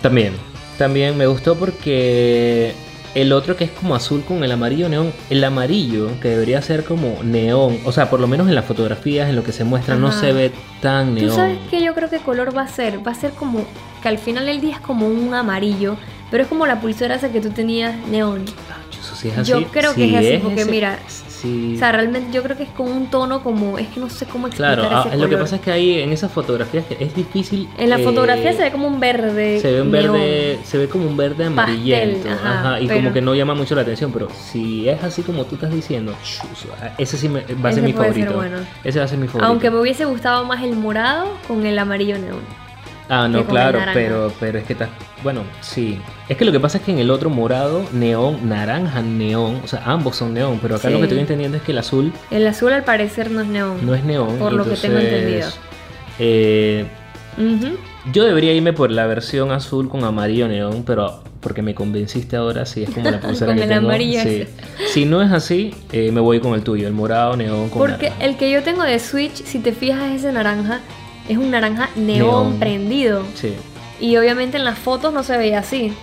También, también me gustó porque el otro que es como azul con el amarillo neón, el amarillo que debería ser como neón, o sea, por lo menos en las fotografías, en lo que se muestra, no se ve tan neón. ¿Tú sabes qué yo creo que color va a ser? Va a ser como que al final del día es como un amarillo, pero es como la pulsera esa que tú tenías neón. Ah, eso sí es así. Yo creo que es así, porque ese- mira, sí. O sea, realmente yo creo que es con un tono como, es que no sé cómo explicar Claro, ah, ese lo que pasa es que ahí en esas fotografías que es difícil. En la eh, fotografía se ve como un verde. se ve un neón. verde, se ve como un verde amarillento, ajá, ajá, y pero- como que no llama mucho la atención, pero si es así como tú estás diciendo, chus, ese sí me- va a ser mi ser favorito. bueno. Ese va a ser mi favorito. Aunque me hubiese gustado más el morado con el amarillo neón. Ah, no, claro, naranja. pero, pero es que está. Bueno, sí. Es que lo que pasa es que en el otro morado, neón, naranja, neón, o sea, ambos son neón, pero acá Sí. lo que estoy entendiendo es que el azul El azul al parecer no es neón. no es neón. Por lo que tengo entendido. eh, yo debería irme por la versión azul con amarillo neón, pero porque me convenciste ahora, sí, es como la <laughs> pulsera Con que el tengo. amarillo sí. Si no es así, eh, me voy con el tuyo, el morado, neón, con Porque naranja. el que yo tengo de Switch, si te fijas, ese naranja es un naranja neón, Neón. prendido. Sí. Y obviamente en las fotos no se veía así.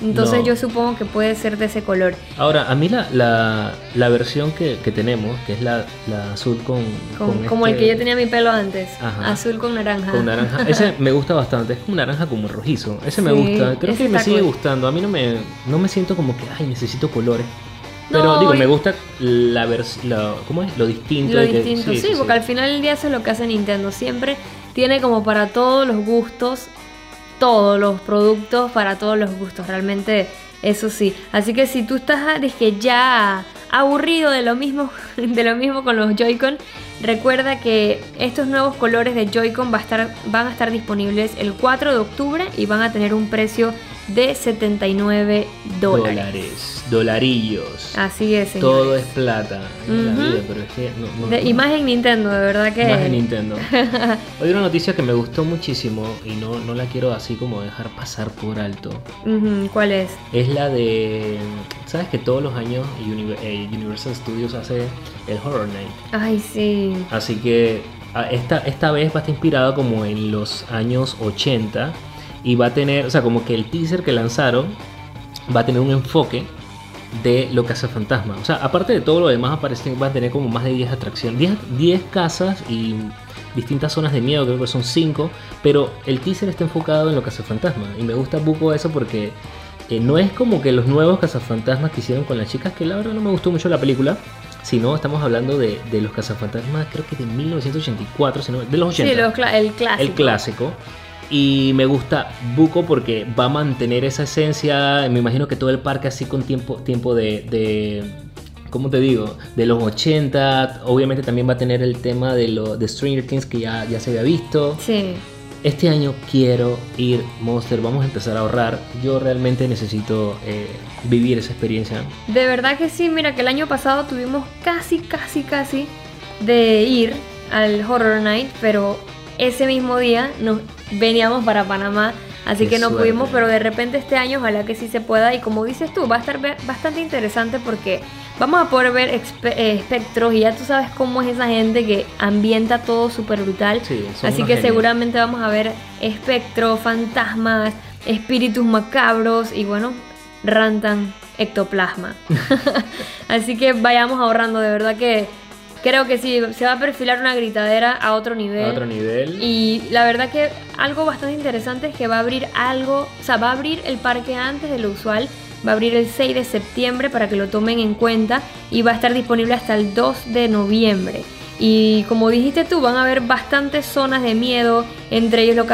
Entonces No. yo supongo que puede ser de ese color. Ahora, a mí la, la, la versión que, que tenemos, que es la, la azul con... Con- con como el este- que yo tenía mi pelo antes. Ajá. Azul con naranja. Con naranja. <laughs> Ese me gusta bastante. Es como naranja como rojizo. Ese me Sí, gusta. Creo que me sigue cool. gustando. A mí no me, no me siento como que, ay, necesito colores. Pero No, digo, me gusta la versión. ¿Cómo es? Lo distinto. Lo de que- distinto, sí, porque al final del día eso es lo que hace Nintendo. Siempre tiene como para todos los gustos, todos los productos para todos los gustos. Realmente, eso sí. Así que si tú estás ah, dije, ya aburrido de lo mismo, <laughs> de lo mismo con los Joy-Con, recuerda que estos nuevos colores de Joy-Con van a estar disponibles el 4 de octubre y van a tener un precio de 79 dólares. Dólares. Dolarillos. Así es, señores. Todo es plata en la vida, pero es que no, no- De- y más en Nintendo, de verdad que... Más en Nintendo. <laughs> Hay una noticia que me gustó muchísimo y no, no la quiero así como dejar pasar por alto. ¿Cuál es? Es la de. ¿Sabes que todos los años eh, Universal Studios hace el Horror Night? Ay, sí. Así que a- esta, esta vez va a estar inspirada como en los años 80 y va a tener, o sea, como que el teaser que lanzaron va a tener un enfoque de lo que hace Fantasma. O sea, aparte de todo lo demás, aparece, va a tener como más de 10 atracciones, 10, 10 casas y distintas zonas de miedo, creo que son 5, pero el teaser está enfocado en lo que hace Fantasma. Y me gusta Buco eso porque eh, no es como que los nuevos cazafantasmas que hicieron con las chicas, que la verdad no me gustó mucho la película. Sino estamos hablando de, de los cazafantasmas, creo que de 1984, sino de los 80. Sí, los el clásico. El clásico. Y me gusta Buco porque va a mantener esa esencia. Me imagino que todo el parque así con tiempo, tiempo de, de. ¿Cómo te digo? De los 80. Obviamente también va a tener el tema de, lo, de Stranger Things que ya, ya se había visto. Sí. Este año quiero ir Monster. Vamos a empezar a ahorrar. Yo realmente necesito eh, vivir esa experiencia. De verdad que sí, mira que el año pasado tuvimos casi, casi, casi de ir al Horror Night, pero ese mismo día nos veníamos para Panamá, así Qué que no suerte. pudimos, pero de repente este año ojalá que sí se pueda y como dices tú, va a estar bastante interesante porque vamos a poder ver eh, espectros y ya tú sabes cómo es esa gente que ambienta todo súper brutal. Sí, Así que seguramente vamos a ver espectros, fantasmas, espíritus macabros y bueno, rantan ectoplasma. <laughs> <laughs> Así que vayamos ahorrando, de verdad que creo que sí, se va a perfilar una gritadera a otro nivel. A otro nivel. Y la verdad que algo bastante interesante es que va a abrir algo, o sea, va a abrir el parque antes de lo usual. Va a abrir el 6 de septiembre para que lo tomen en cuenta y va a estar disponible hasta el 2 de noviembre. Y como dijiste tú, van a haber bastantes zonas de miedo, entre ellos los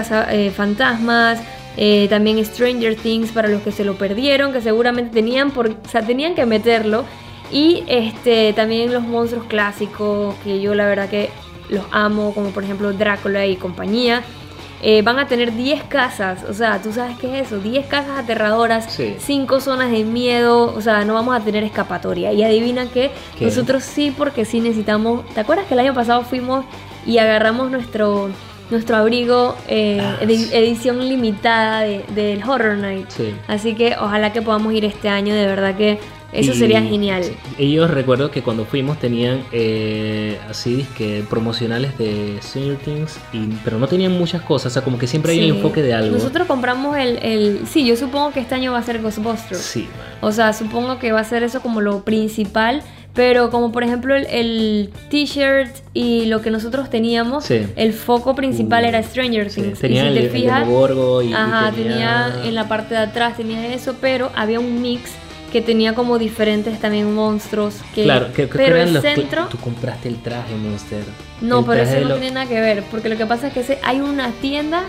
fantasmas, eh, también Stranger Things para los que se lo perdieron, que seguramente tenían, por, o sea, tenían que meterlo. Y este, también los monstruos clásicos, que yo la verdad que los amo, como por ejemplo Drácula y compañía. Eh, van a tener 10 casas, o sea, tú sabes qué es eso, 10 casas aterradoras, Sí. 5 zonas de miedo, o sea, no vamos a tener escapatoria. Y adivina qué, ¿Qué? nosotros sí, porque sí necesitamos. ¿Te acuerdas que el año pasado fuimos y agarramos nuestro, nuestro abrigo eh, Ah, edi- edición limitada de- del Horror Night? Sí. Así que ojalá que podamos ir este año, de verdad que Eso Y sería genial. Ellos recuerdo que cuando fuimos tenían eh, así que promocionales de Stranger Things, y, pero no tenían muchas cosas, o sea, como que siempre hay Sí. un enfoque de algo. Nosotros compramos el, el... Sí, yo supongo que este año va a ser Ghostbusters. Sí. O sea, supongo que va a ser eso como lo principal. Pero como por ejemplo el, el t-shirt y lo que nosotros teníamos, Sí. el foco principal Uh, era Stranger Sí, Things. tenía y si el, te el fijas, Demogorgo y, y ajá, tenía... tenía... en la parte de atrás tenía eso, pero había un mix que tenía como diferentes también monstruos. Que, Claro, que, que pero el los centro... Tú compraste el traje, Monster. No, El pero eso no lo- tiene nada que ver, porque lo que pasa es que ese- hay una tienda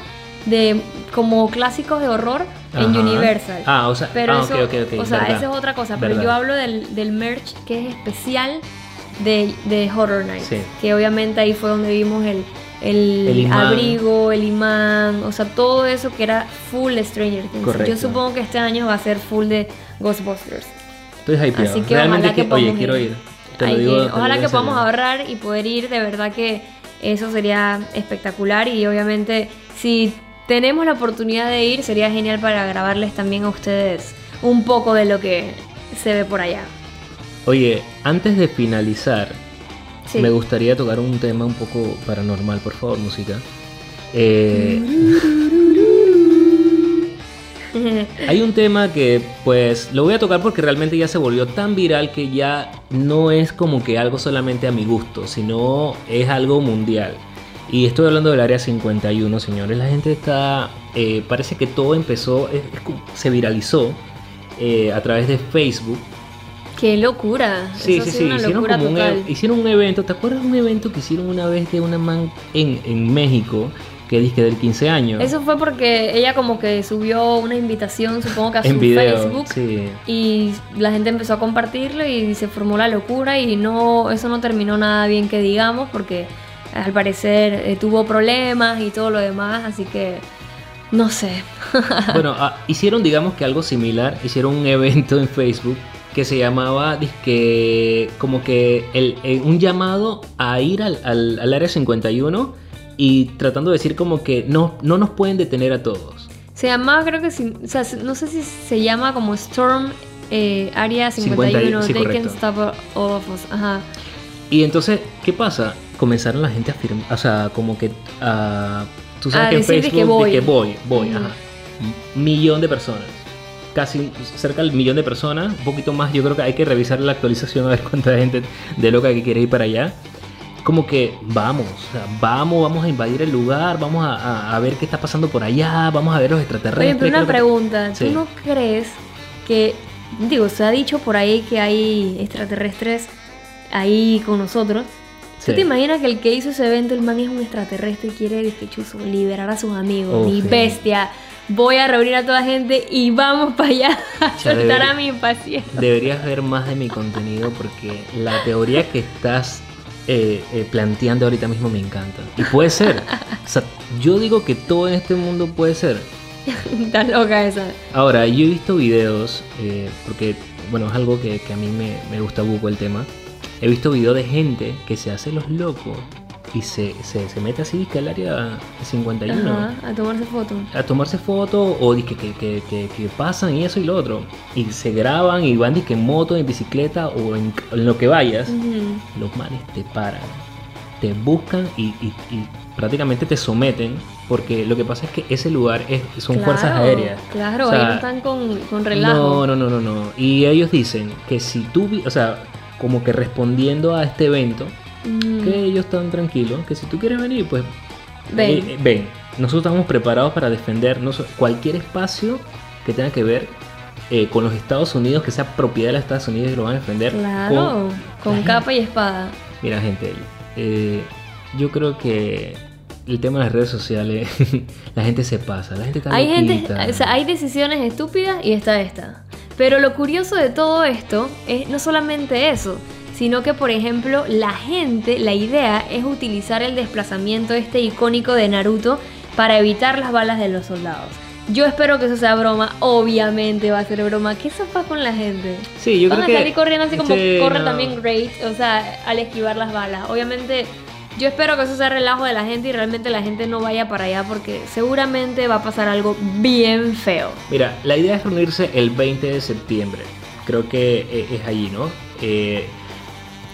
de como clásicos de horror en Ajá. Universal. Ah, o sea, Pero ah, eso, ok, ok, ok, o sea, verdad. esa es otra cosa, pero Verdad. yo hablo del, del merch que es especial de, de Horror Nights, Sí. que obviamente ahí fue donde vimos el, el, abrigo, el imán, o sea, todo eso que era full Stranger Things. Correcto. Yo supongo que este año va a ser full de Ghostbusters. Estoy hypeado. Así que Realmente ojalá que que, oye, podamos quiero ir. ir. Te lo Hay digo, que- te lo ojalá que podamos ahorrar y poder ir, de verdad que eso sería espectacular y obviamente si tenemos la oportunidad de ir sería genial para grabarles también a ustedes un poco de lo que se ve por allá. Oye, antes de finalizar, Sí. me gustaría tocar un tema un poco paranormal, por favor, música. Eh, <laughs> <laughs> hay un tema que, pues, lo voy a tocar porque realmente ya se volvió tan viral que ya no es como que algo solamente a mi gusto, sino es algo mundial. Y estoy hablando del área 51, señores. La gente está. eh, parece que todo empezó, es- es como- se viralizó eh, a través de Facebook. Qué locura. Sí, Eso sí, sí. una Hicieron, locura como un, e- hicieron un evento. ¿Te acuerdas de un evento que hicieron una vez de una man en, en México? Que dice del 15 años. Eso fue porque ella como que subió una invitación, supongo que a su en video. Facebook. Sí. Y la gente empezó a compartirlo y se formó la locura y no eso no terminó nada bien que digamos porque al parecer eh, tuvo problemas y todo lo demás, así que no sé. <laughs> Bueno, ah, hicieron, digamos que algo similar. Hicieron un evento en Facebook que se llamaba, dizque, como que el, eh, un llamado a ir al, al- al área 51 y tratando de decir como que no, no nos pueden detener a todos. Se llamaba, creo que, sí- o sea, no sé si se llama como Storm eh, Area 51, 51, sí, They Can correcto. Stop All of Us. Ajá. Y entonces, ¿qué pasa? Comenzaron la gente a firmar, o sea, como que a... Tú sabes A que en Facebook que voy. de que voy, voy, Ujú. ajá. Millón de personas. Casi cerca del millón de personas, un poquito más. Yo creo que hay que revisar la actualización a ver cuánta gente de loca que quiere ir para allá. Como que vamos, o sea, vamos, vamos a invadir el lugar, vamos a, a- a ver qué está pasando por allá, vamos a ver los extraterrestres. Oye, pero una que- pregunta, ¿tú Sí. no crees que, digo, se ha dicho por ahí que hay extraterrestres ahí con nosotros? ¿Tú Sí. te imaginas que el que hizo ese evento, el man es un extraterrestre y quiere, dizque, chuzo, liberar a sus amigos? Oh, Mi sí. bestia, voy a reunir a toda gente y vamos para allá <laughs> a soltar a mi impaciente. Deberías ver más de mi contenido porque la teoría que estás eh, eh, planteando ahorita mismo me encanta. Y puede ser. O sea, yo digo que todo en este mundo puede ser. <laughs> Está loca esa. Ahora, yo he visto videos, eh, porque, bueno, es algo que, que a mí me, me gusta poco el tema. He visto videos de gente que se hace los locos y se, se, se mete así que al área 51 Ajá, a tomarse fotos. a tomarse fotos o que, que, que, que pasan y eso y lo otro. Y se graban y van dizque en moto, en bicicleta o en, en lo que vayas. Los manes te paran, te buscan y, y- y prácticamente te someten. Porque lo que pasa es que ese lugar es, son fuerzas aéreas. Claro, O sea, ahí no están con, con relajo. No, no, no, no, no. Y ellos dicen que si tú, o sea, como que respondiendo a este evento, Mm, que ellos están tranquilos, que si tú quieres venir, pues Ven. eh, eh, ven. Nosotros estamos preparados para defender cualquier espacio que tenga que ver eh, con los Estados Unidos, que sea propiedad de los Estados Unidos y lo van a defender. Claro, con, la capa y espada. Mira, gente, eh, yo creo que el tema de las redes sociales, <laughs> la gente se pasa, la gente está Hay gente, o sea, hay decisiones estúpidas y está esta. Pero lo curioso de todo esto es no solamente eso, sino que por ejemplo la gente, la idea es utilizar el desplazamiento este icónico de Naruto para evitar las balas de los soldados. Yo espero que eso sea broma, obviamente va a ser broma. ¿Qué sopa con la gente? Sí, yo Van creo a que... salir corriendo así como Sí, corre no. también Great, o sea, al esquivar las balas. Obviamente, yo espero que eso sea relajo de la gente y realmente la gente no vaya para allá porque seguramente va a pasar algo bien feo. Mira, la idea es reunirse el 20 de septiembre. creo que eh, es allí, ¿no? Eh,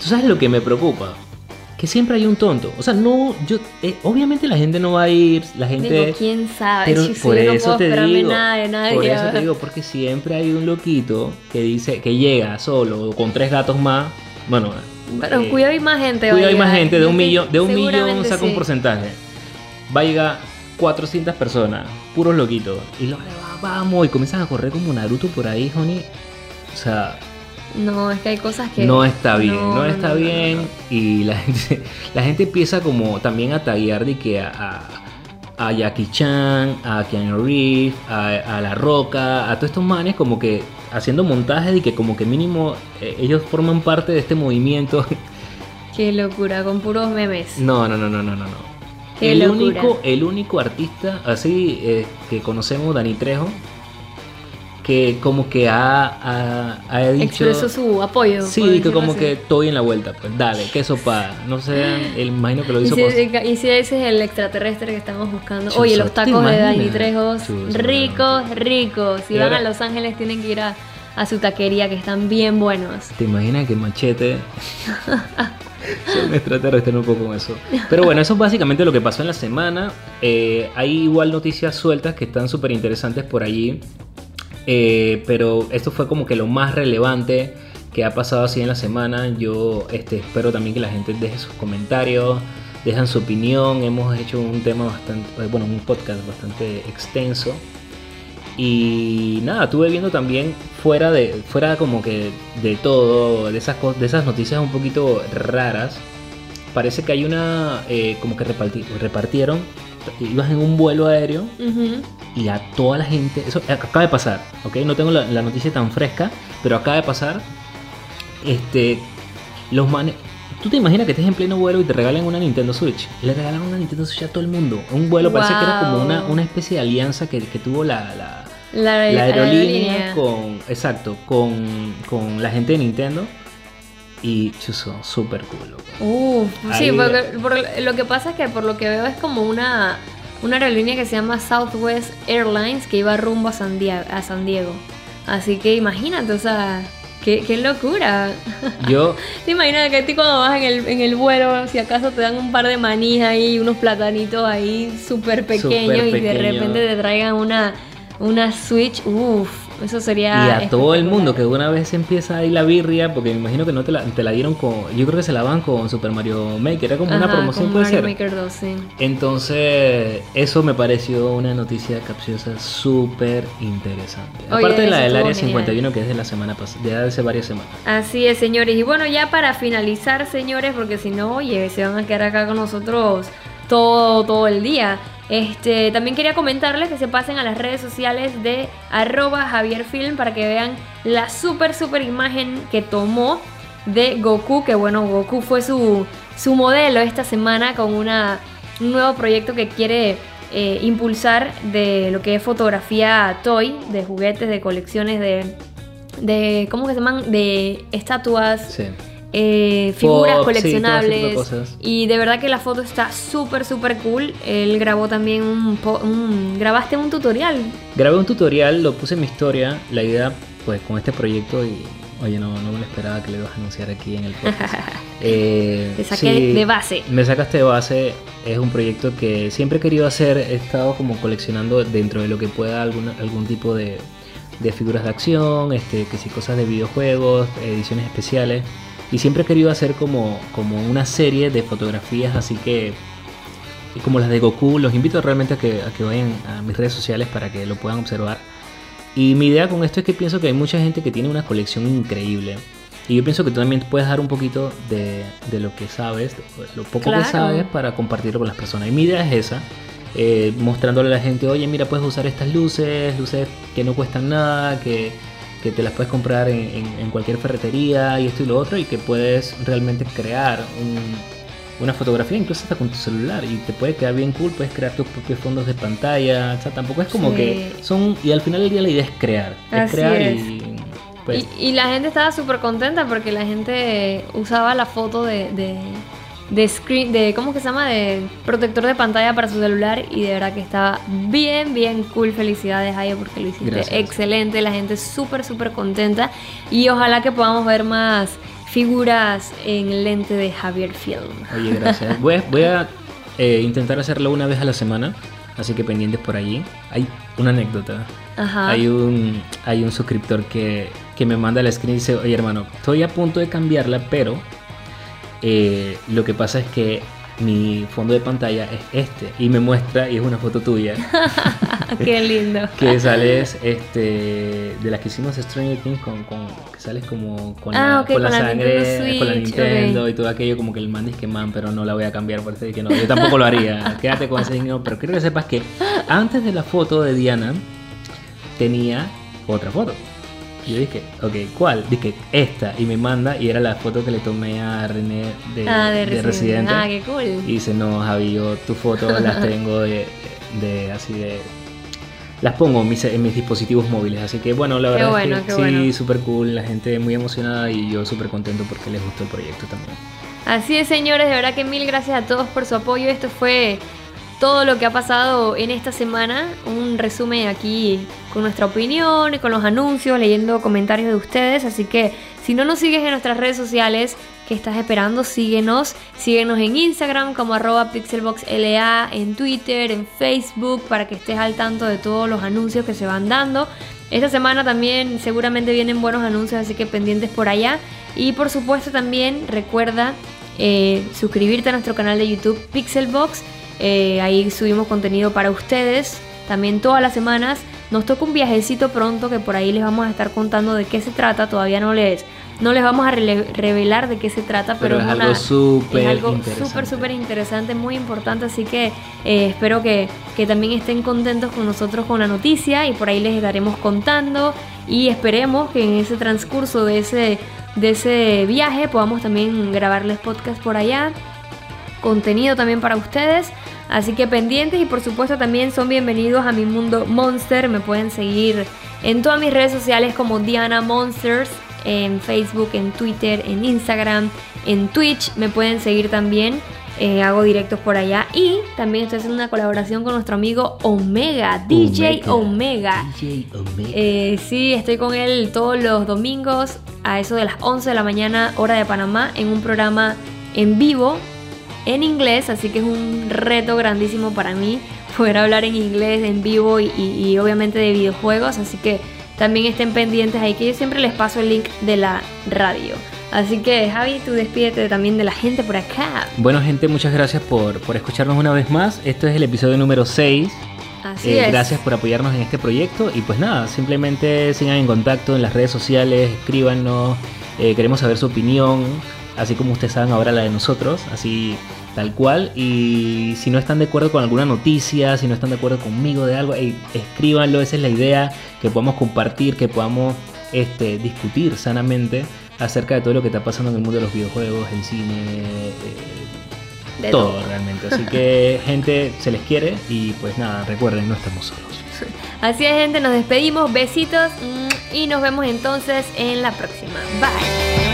¿Tú sabes lo que me preocupa? Que siempre hay un tonto. O sea, no, yo, eh, obviamente la gente no va a ir, la gente... Digo, quién sabe. Pero Sí, sí, por no eso puedo te digo, nada de nadie. por eso te digo, porque siempre hay un loquito que dice que llega solo o con tres gatos más. Bueno, Pero eh, cuidado hay más gente. cuidado, hay más gente de un millón, de un millón saca un sí. porcentaje. Va a llegar 400 personas, puros loquitos, y luego vamos y comienzan a correr como Naruto por ahí, honey. O sea, No, es que hay cosas que. no está bien, no, no, está no, bien. no. Y la <laughs> gente, la gente empieza como también a taguear de que a, a, a Jackie Chan, a Keanu Reeves, a, a La Roca, a todos estos manes como que haciendo montajes y que como que mínimo eh, ellos forman parte de este movimiento. <laughs> Qué locura, con puros memes. No, no, no, no, no, no. no. Qué el locura. único, el único artista así eh, que conocemos, Dani Trejo, que como que ha, ha, ha dicho... Expresó su apoyo. Sí, que como así. que estoy en la vuelta, pues dale, que sopa. No sé, el imagino que lo Y hizo si, por... y si ese es el extraterrestre que estamos buscando. Oye, los ¿te tacos de Dani? Trejos, ricos, ricos. Si Y van a Los Ángeles tienen que ir a, a su taquería que están bien buenos. ¿Te imaginas que Machete <laughs> sea un extraterrestre un poco con eso? Pero bueno, eso es básicamente lo que pasó en la semana. Eh, hay igual noticias sueltas que están súper interesantes por allí. Eh, pero esto fue como que lo más relevante que ha pasado así en la semana. Yo este, espero también que la gente deje sus comentarios, dejan su opinión. Hemos hecho un tema bastante, eh, bueno, un podcast bastante extenso. Y nada, estuve viendo también fuera de, fuera como que de todo, de esas, de esas noticias un poquito raras. Parece que hay una, eh, como que reparti- repartieron, ibas en un vuelo aéreo y a toda la gente, eso acaba de pasar, ¿ok? No tengo la, la noticia tan fresca, pero acaba de pasar. Este, los manes, tú te imaginas que estés en pleno vuelo y te regalan una Nintendo Switch. Le regalaron una Nintendo Switch a todo el mundo. Un vuelo parece que era como una, una especie de alianza que, que tuvo la, la, La, la aerolínea, aerolínea. con, exacto, con, con la gente de Nintendo. Y chuzo, súper cool. Uf, sí, porque, lo que pasa es que por lo que veo es como una, una aerolínea que se llama Southwest Airlines que iba rumbo a San Diego. A San Diego. Así que imagínate, o sea, qué, qué locura. <laughs> Yo, ¿Te imaginas que a ti cuando vas en el, en el vuelo, si acaso te dan un par de manís ahí, unos platanitos ahí súper pequeños y de pequeño. repente te traigan una, una Switch? Uf, eso sería... y a todo el mundo que una vez empieza ahí la birria, porque me imagino que no te la, te la dieron con. Yo creo que se la van con Super Mario Maker, era como una promoción, con puede Mario ser. Maker 2, sí. Entonces, eso me pareció una noticia capciosa súper interesante. Oye, Aparte de la del área genial. 51, que es de la semana pasada, de hace varias semanas. Así es, señores. Y bueno, ya para finalizar, señores, porque si no, oye, se van a quedar acá con nosotros todo, todo el día. Este, también quería comentarles que se pasen a las redes sociales de arroba javierfilm para que vean la súper, súper imagen que tomó de Goku, que bueno, Goku fue su, su modelo esta semana con un nuevo proyecto que quiere eh, impulsar de lo que es fotografía toy, de juguetes, de colecciones, de, de ¿cómo que se llaman? De estatuas, Sí. Eh, figuras Pop, sí, de coleccionables. y de verdad que la foto está súper, súper cool. Él grabó también un, un- Grabaste un tutorial. Grabé un tutorial, lo puse en mi historia. La idea, pues, con este proyecto y. Oye, no, no me lo esperaba que lo ibas a anunciar aquí en el podcast. <laughs> Eh, Te saqué de base. Me sacaste de base. Es un proyecto que siempre he querido hacer. He estado como coleccionando dentro de lo que pueda alguna- algún tipo de, de figuras de acción, este, que si cosas de videojuegos, ediciones especiales. Y siempre he querido hacer como, como una serie de fotografías, así que como las de Goku, los invito realmente a que, a que vayan a mis redes sociales para que lo puedan observar. Y mi idea con esto es que pienso que hay mucha gente que tiene una colección increíble. Y yo pienso que tú también puedes dar un poquito de, de lo que sabes, lo poco Claro. que sabes para compartirlo con las personas. Y mi idea es esa, eh, mostrándole a la gente, oye, mira, puedes usar estas luces, luces que no cuestan nada, que, que te las puedes comprar en, en- en cualquier ferretería y esto y lo otro, y que puedes realmente crear un- una fotografía, incluso hasta con tu celular, y te puede quedar bien cool, puedes crear tus propios fondos de pantalla, o sea, tampoco es como Sí. que son, y al final del día la idea es crear, es Así crear es. y pues... Y, y la gente estaba súper contenta porque la gente usaba la foto de, de, de screen, de ¿cómo que se llama? De protector de pantalla para su celular y de verdad que estaba bien, bien cool. Felicidades, Ayo, porque lo hiciste Gracias. excelente. La gente súper, súper contenta y ojalá que podamos ver más figuras en lente de Javier Film. Oye, gracias. Voy a, voy a, eh, intentar hacerlo una vez a la semana, así que pendientes por allí. Hay una anécdota. Ajá. Hay un, hay un suscriptor que, que me manda la screen y dice, oye hermano, estoy a punto de cambiarla, pero eh, lo que pasa es que mi fondo de pantalla es este y me muestra y es una foto tuya. <laughs> <laughs> Qué lindo. que sales este de las que hicimos Stranger Things con, con- que sales como con Ah, la, ok, con la con la sangre con la Nintendo y todo aquello como que el man dice que man pero no la voy a cambiar por eso dije no yo tampoco lo haría <laughs> quédate con ese signo pero quiero que sepas que antes de la foto de Diana tenía otra foto y yo dije, ok, ¿cuál? Dije, esta. Y me manda, y era la foto que le tomé a René de, ah, de, de Resident. Residente. Ah, qué cool. Y dice, no, Javi, yo tu foto las <laughs> tengo de, de así de... Las pongo en mis, en mis dispositivos móviles, así que bueno, la Qué verdad bueno, es que sí, bueno. súper cool, la gente muy emocionada y yo súper contento porque les gustó el proyecto también. Así es, señores, de verdad que mil gracias a todos por su apoyo. Esto fue todo lo que ha pasado en esta semana. Un resumen aquí con nuestra opinión con los anuncios, leyendo comentarios de ustedes. Así que si no nos sigues en nuestras redes sociales, ¿qué estás esperando? Síguenos. Síguenos en Instagram como arroba pixelboxla, en Twitter, en Facebook, para que estés al tanto de todos los anuncios que se van dando. Esta semana también seguramente vienen buenos anuncios, así que pendientes por allá. Y por supuesto también recuerda eh, suscribirte a nuestro canal de YouTube Pixelbox. Eh, ahí subimos contenido para ustedes también todas las semanas. Nos toca un viajecito pronto que por ahí les vamos a estar contando de qué se trata. Todavía no les, no les vamos a revelar de qué se trata, pero, Pero es algo una- súper es algo interesante. súper, súper interesante, muy importante. Así que eh, espero que, que también estén contentos con nosotros con la noticia y por ahí les estaremos contando. Y esperemos que en ese transcurso de ese, de ese viaje podamos también grabarles podcast por allá contenido también para ustedes. Así que pendientes y por supuesto también son bienvenidos a mi mundo Monster. Me pueden seguir en todas mis redes sociales como Diana Monsters, en Facebook, en Twitter, en Instagram, en Twitch. Me pueden seguir también. eh, hago directos por allá y también estoy haciendo una colaboración con nuestro amigo Omega, DJ Omega. DJ Omega. Eh, sí, estoy con él todos los domingos a eso de las 11 de la mañana, hora de Panamá, en un programa en vivo en inglés, así que es un reto grandísimo para mí poder hablar en inglés en vivo y, y- y obviamente de videojuegos, así que también estén pendientes ahí que yo siempre les paso el link de la radio. Así que Javi, tú despídete también de la gente por acá. Bueno, gente, muchas gracias por, por escucharnos una vez más. Este es el episodio número 6. Así Eh, es. Gracias por apoyarnos en este proyecto y pues nada, simplemente sigan en contacto en las redes sociales, escríbanos, eh, queremos saber su opinión, así como ustedes saben ahora la de nosotros, así tal cual. Y si no están de acuerdo con alguna noticia, si no están de acuerdo conmigo de algo, ey, escríbanlo, esa es la idea, que podamos compartir, que podamos este, discutir sanamente acerca de todo lo que está pasando en el mundo de los videojuegos, el cine. eh, todo, todo. realmente. Así que, <laughs> gente, se les quiere y pues nada, recuerden, no estamos solos. Así es gente, nos despedimos, besitos y nos vemos entonces en la próxima. Bye.